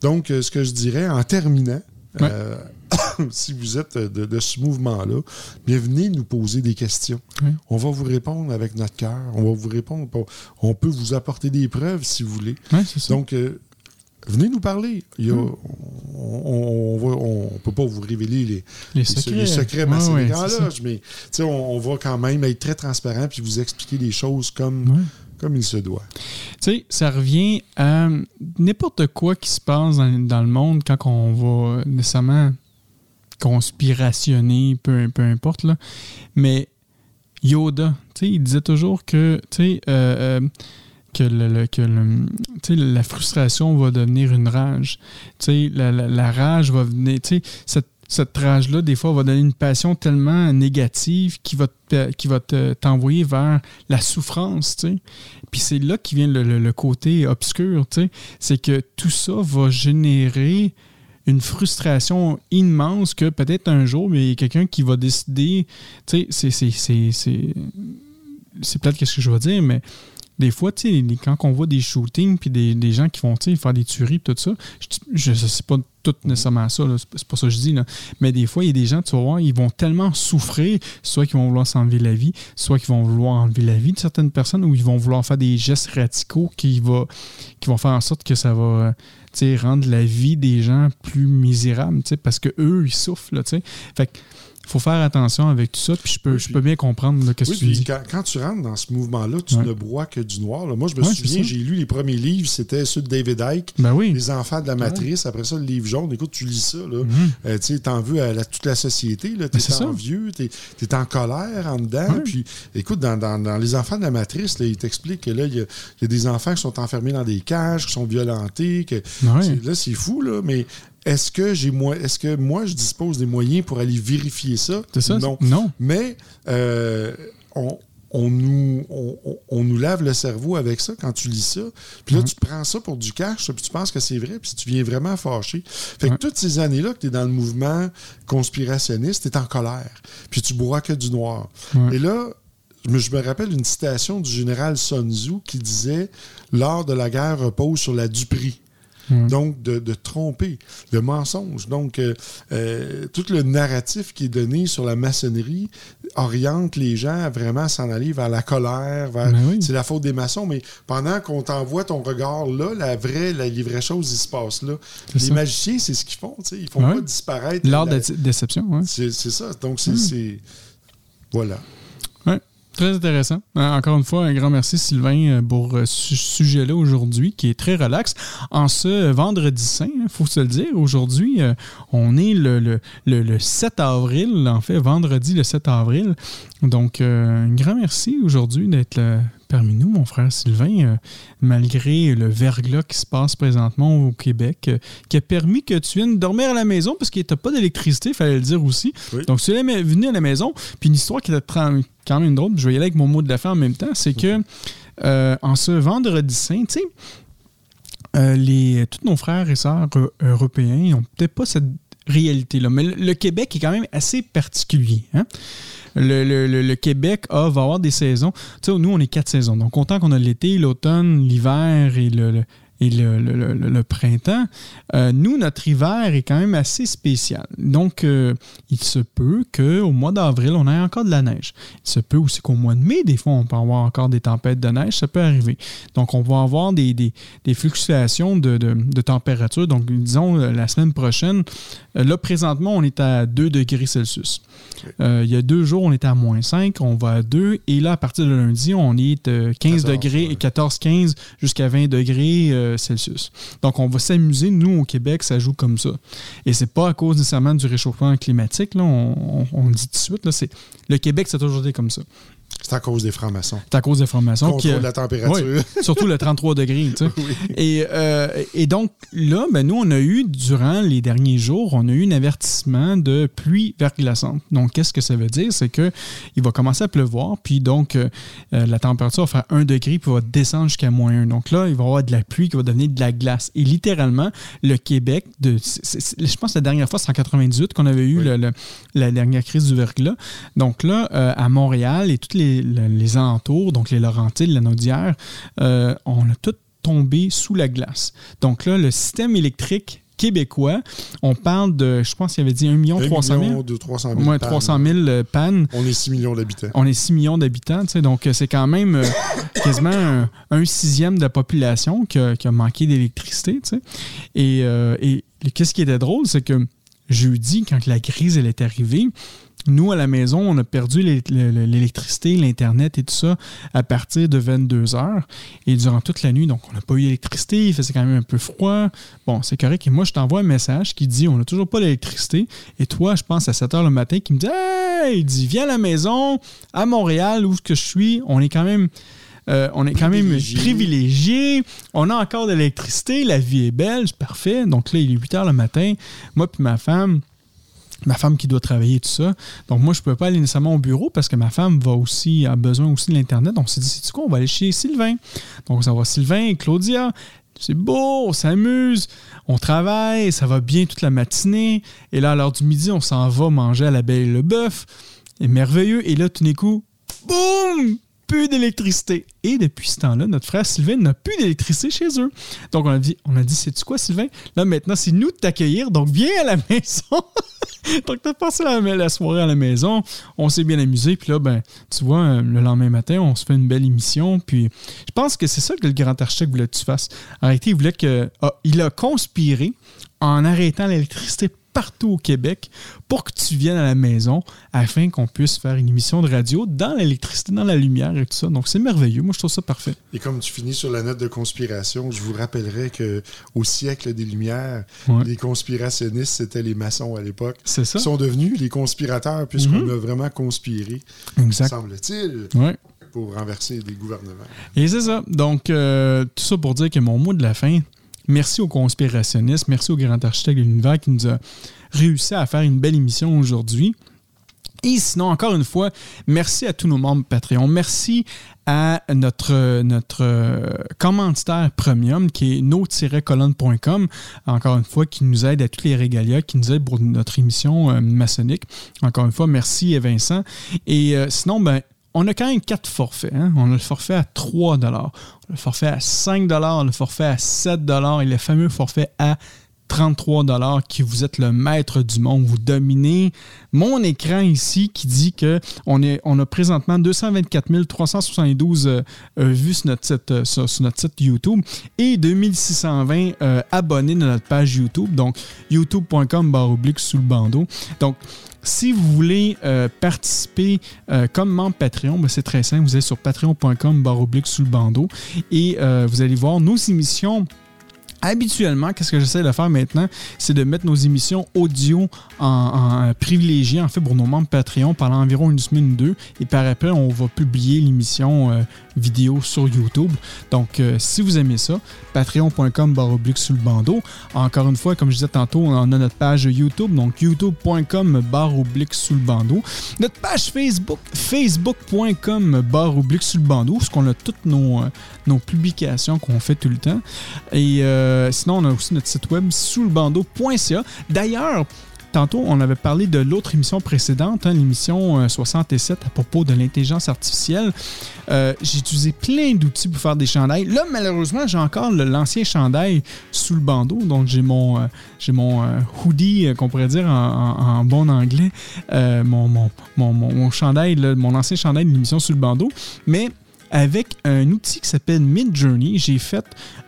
Donc, euh, ce que je dirais en terminant, Ouais. euh, si vous êtes de, de ce mouvement-là, bien venez nous poser des questions. Oui. On va vous répondre avec notre cœur. On va vous répondre. pour- On peut vous apporter des preuves si vous voulez. Ça. Donc, euh, venez nous parler. Il y a- on, on peut pas vous révéler les, Les secrets. les secrets mais on, on va quand même être très transparent puis vous expliquer les choses comme. Comme il se doit. Tu sais, ça revient à n'importe quoi qui se passe dans, le monde quand on va nécessairement conspirationner, peu, peu importe, là. Mais Yoda, tu sais, il disait toujours que, tu sais, euh, euh, que, le, le- que la frustration va devenir une rage. Tu sais, la, la- la rage va venir, tu sais, cette, cette rage-là, des fois, va donner une passion tellement négative qui va te- t'envoyer vers la souffrance, tu sais. Puis c'est là qui vient le, le- côté obscur, tu sais. C'est que tout ça va générer une frustration immense que peut-être un jour, mais il y a quelqu'un qui va décider, tu sais, c'est- c'est peut-être qu'est-ce que je vais dire, mais des fois, quand on voit des shootings puis des, des gens qui vont faire des tueries tout ça, je ne sais pas tout nécessairement ça, c'est pas- ça que je dis, là. mais des fois, il y a des gens, tu vas voir, ils vont tellement souffrir, soit qu'ils vont vouloir s'enlever la vie, soit qu'ils vont vouloir enlever la vie de certaines personnes, ou ils vont vouloir faire des gestes radicaux qui, va, qui vont faire en sorte que ça va rendre la vie des gens plus misérable, parce que eux ils souffrent. Là, fait que faut faire attention avec tout ça. Puis je peux, Oui, je peux bien comprendre là, qu'est-ce Oui, que tu puis dis. quand, quand tu rentres dans ce mouvement-là, tu Ouais. ne broies que du noir. là. Moi, je me Ouais, souviens, j'ai lu les premiers livres, c'était ceux de David Icke, Ben oui. Les enfants de la matrice. Après ça, le livre jaune. Écoute, tu lis ça, là. Mhm. Euh, tu t'en veux à la- toute la société, là. Ben, T'es ça. envieux, t'es es en colère en dedans. Puis, écoute, dans, dans- dans Les enfants de la matrice, là, il t'explique que là, il y, a il y a des enfants qui sont enfermés dans des cages, qui sont violentés, que c'est- là, c'est fou, là, mais est-ce que j'ai moi est-ce que moi je dispose des moyens pour aller vérifier ça? C'est ça? Non. Non. Mais euh, on, on nous, on, on- on nous lave le cerveau avec ça quand tu lis ça. Puis là, Mhm. tu prends ça pour du cash, puis tu penses que c'est vrai, puis tu viens vraiment fâché. Fait que toutes ces années-là que tu es dans le mouvement conspirationniste, tu es en colère, puis tu bois que du noir. Et là, je me, je me rappelle une citation du général Sun Tzu qui disait L'art de la guerre repose sur la duperie. Ouais. Donc, de, de tromper, le mensonge. Donc, euh, euh, tout le narratif qui est donné sur la maçonnerie oriente les gens à vraiment s'en aller vers la colère, vers Ben oui. c'est la faute des maçons. Mais pendant qu'on t'envoie ton regard là, la vraie, la, les vraies choses, ils se passent là. Les ça. magiciens, c'est ce qu'ils font. Ils font Ouais. pas disparaître. L'art de la- déception, ouais. C'est ça. Donc, c'est. C'est- Voilà. Très intéressant. Euh, Encore une fois, un grand merci, Sylvain, euh, pour euh, ce sujet-là aujourd'hui, qui est très relax. En ce vendredi saint, il faut se le dire, aujourd'hui, on est le, le, le- le 7 avril, en fait, vendredi le 7 avril. Donc, un grand merci aujourd'hui d'être parmi nous, mon frère Sylvain, euh, malgré le verglas qui se passe présentement au Québec, euh, qui a permis que tu viennes dormir à la maison parce qu'il n'y a pas d'électricité, il fallait le dire aussi. Oui. Donc, tu es venu à la maison, puis une histoire qui tra- quand même drôle, je vais y aller avec mon mot de la fin en même temps, c'est que euh, en ce vendredi saint, tu sais, euh, les, tous nos frères et sœurs européens n'ont peut-être pas cette réalité-là. Mais le, Québec est quand même assez particulier. hein. Le, le- le- Québec va avoir des saisons. Tu sais, nous, on est quatre saisons. Donc, autant qu'on a l'été, l'automne, l'hiver et le- et le, le- le- le printemps, euh, nous, notre hiver est quand même assez spécial. Donc, euh, il se peut qu'au mois d'avril, on ait encore de la neige. Il se peut aussi qu'au mois de mai, des fois, on peut avoir encore des tempêtes de neige. Ça peut arriver. Donc, on va avoir des, des- des fluctuations de, de- de température. Donc, disons, euh, la semaine prochaine, là, présentement, on est à 2 degrés Celsius. Euh, il y a deux jours, on était à moins 5, on va à 2. Et là, à partir de lundi, on est euh, 15 14, degrés, ouais. 14-15 jusqu'à 20 degrés Celsius. Donc, on va s'amuser. Nous, au Québec, ça joue comme ça. Et c'est pas à cause nécessairement du réchauffement climatique. Là, on, le dit tout de suite. Là, le Québec, c'est toujours été comme ça. C'est à cause des francs-maçons. C'est à cause des formations. Contrôle qui, de la température. Oui, surtout le 33 degrés. tu sais. et, euh, et donc, là, ben, nous, on a eu, durant les derniers jours, on a eu un avertissement de pluie verglaçante. Donc, qu'est-ce que ça veut dire? C'est qu'il va commencer à pleuvoir, puis donc, euh, euh, la température va faire 1 degré, puis va descendre jusqu'à moins 1. Donc là, il va y avoir de la pluie qui va devenir de la glace. Et littéralement, le Québec, de, je pense que la dernière fois, c'est en 98 qu'on avait eu Oui. le- le- la dernière crise du verglas. Donc là, euh, à Montréal et tous les, le- les alentours, donc les Laurentides, la Naudière, euh, on a tout tombé sous la glace. Donc là, le système électrique québécois, on parle de, je pense qu'il avait dit 1 million 1 300 000. million de 300 000. Moins pannes. 300 000 euh, pannes. On est 6 millions d'habitants. On est 6 millions d'habitants, tu sais, donc euh, c'est quand même euh, quasiment un, un sixième de la population qui a, qui a manqué d'électricité. tu sais. Et, euh, et qu'est-ce qui était drôle, c'est que jeudi, quand la crise elle est arrivée, nous, à la maison, on a perdu l'électricité, l'Internet et tout ça à partir de 22 heures et durant toute la nuit. Donc, on n'a pas eu d'électricité, il faisait quand même un peu froid. Bon, c'est correct. Et moi, je t'envoie un message qui dit on n'a toujours pas d'électricité. Et toi, je pense à 7 heures le matin, qui me dit Hey, il dit viens à la maison, à Montréal, où que je suis. On est quand même. Euh, on est quand même privilégié. On a encore de l'électricité. La vie est belle. C'est parfait. Donc là, il est 8 heures le matin. Moi puis ma femme, ma femme qui doit travailler tout ça. Donc moi, je ne peux pas aller nécessairement au bureau parce que ma femme va aussi, a besoin aussi de l'Internet. Donc on s'est dit, c'est quoi, on va aller chez Sylvain. Donc ça va Sylvain et Claudia. C'est beau, on s'amuse, on travaille, ça va bien toute la matinée. Et là, à l'heure du midi, on s'en va manger à la Belle et le Bœuf. C'est merveilleux. Et là, tout d'un coup, boum! Plus d'électricité. Et depuis ce temps-là, notre frère Sylvain n'a plus d'électricité chez eux. Donc, on a dit, on a dit, c'est-tu quoi, Sylvain? Là, maintenant, c'est nous de t'accueillir, donc viens à la maison. donc, t'as passé la, la, soirée à la maison, on s'est bien amusé, puis là, ben, tu vois, euh, le lendemain matin, on se fait une belle émission, puis je pense que c'est ça que le grand architecte voulait que tu fasses. Réalité, il voulait que... Ah, il a conspiré en arrêtant l'électricité partout au Québec pour que tu viennes à la maison afin qu'on puisse faire une émission de radio dans l'électricité, dans la lumière et tout ça. Donc c'est merveilleux. Moi, je trouve ça parfait. Et comme tu finis sur la note de conspiration, je vous rappellerai que au siècle des Lumières, les conspirationnistes, c'était les maçons à l'époque. C'est ça. Ils sont devenus les conspirateurs puisqu'on mhm. a vraiment conspiré, semble-t-il. pour renverser des gouvernements. Et c'est ça. Donc, euh, tout ça pour dire que mon mot de la fin, Merci aux conspirationnistes, merci au grand architecte de l'univers qui nous a réussi à faire une belle émission aujourd'hui. Et sinon, encore une fois, merci à tous nos membres Patreon. Merci à notre, notre euh, premium qui est no-colonne.com, encore une fois, qui nous aide à tous les régalias, qui nous aide pour notre émission euh, maçonnique. Encore une fois, merci Vincent. Et euh, sinon, ben, on a quand même quatre forfaits. Hein. On a le forfait à 3 le forfait à 5 le forfait à 7 et le fameux forfait à 33 qui vous êtes le maître du monde, vous dominez mon écran ici qui dit que on, est, on a présentement 224 372 euh, euh, vues sur notre, site, euh, sur, notre site YouTube et 2620 abonnés de notre page YouTube, donc youtube.com barre sous le bandeau. Donc, si vous voulez euh, participer euh, comme membre Patreon, ben, c'est très simple. Vous allez sur patreon.com barre sous le bandeau et euh, vous allez voir nos émissions habituellement, qu'est-ce que j'essaie de faire maintenant, c'est de mettre nos émissions audio en, privilégié, en fait, pour nos membres Patreon pendant environ une semaine ou deux. Et par après, on va publier l'émission euh, vidéo sur YouTube. Donc, euh, si vous aimez ça, patreon.com baroblique sous le bandeau. Encore une fois, comme je disais tantôt, on a notre page YouTube, donc youtube.com baroblique sous le bandeau. Notre page Facebook, facebook.com baroblique sous le bandeau, parce qu'on a toutes nos, euh, nos publications qu'on fait tout le temps. Et euh, sinon, on a aussi notre site web sous le bandeau.ca. D'ailleurs, tantôt, on avait parlé de l'autre émission précédente, hein, l'émission 67 euh, à propos de l'intelligence artificielle. Euh, j'ai utilisé plein d'outils pour faire des chandails. Là, malheureusement, j'ai encore l'ancien chandail sous le bandeau. Donc, j'ai mon, j'ai mon hoodie, qu'on pourrait dire en, bon anglais, mon, mon, mon, mon, chandail, mon ancien chandail de l'émission sous le bandeau. Mais avec un outil qui s'appelle Midjourney. J'ai fait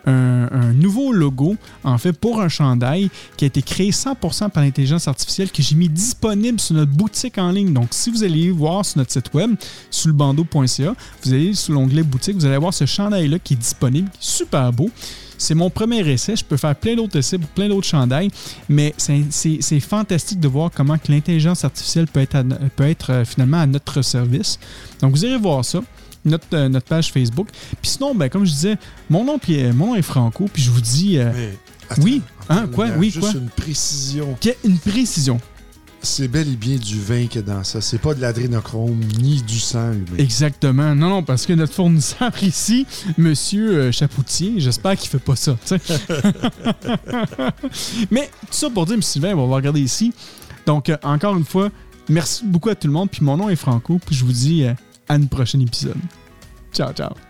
un, nouveau logo, en fait, pour un chandail qui a été créé 100% par l'intelligence artificielle que j'ai mis disponible sur notre boutique en ligne. Donc, si vous allez voir sur notre site web, sur le bandeau.ca, vous allez sur l'onglet boutique, vous allez voir ce chandail-là qui est disponible, super beau. C'est mon premier essai. Je peux faire plein d'autres essais pour plein d'autres chandails, mais c'est fantastique de voir comment l'intelligence artificielle peut être, peut être euh, finalement à notre service. Donc, vous irez voir ça notre, euh, notre page Facebook. Puis sinon, ben, comme je disais, mon nom, puis, mon nom est Franco, puis je vous dis. Euh, oui, hein, quoi, oui, juste une précision. Une précision? C'est bel et bien du vin qui est dans ça. C'est pas de l'adrénochrome ni du sang Exactement. Non, non, parce que notre fournisseur ici, Monsieur euh, Chapoutier, j'espère qu'il fait pas ça. Mais tout ça pour dire, M. Sylvain, on va regarder ici. Donc, encore une fois, merci beaucoup à tout le monde. Puis mon nom est Franco. Puis je vous dis à une prochaine épisode. Ciao, ciao.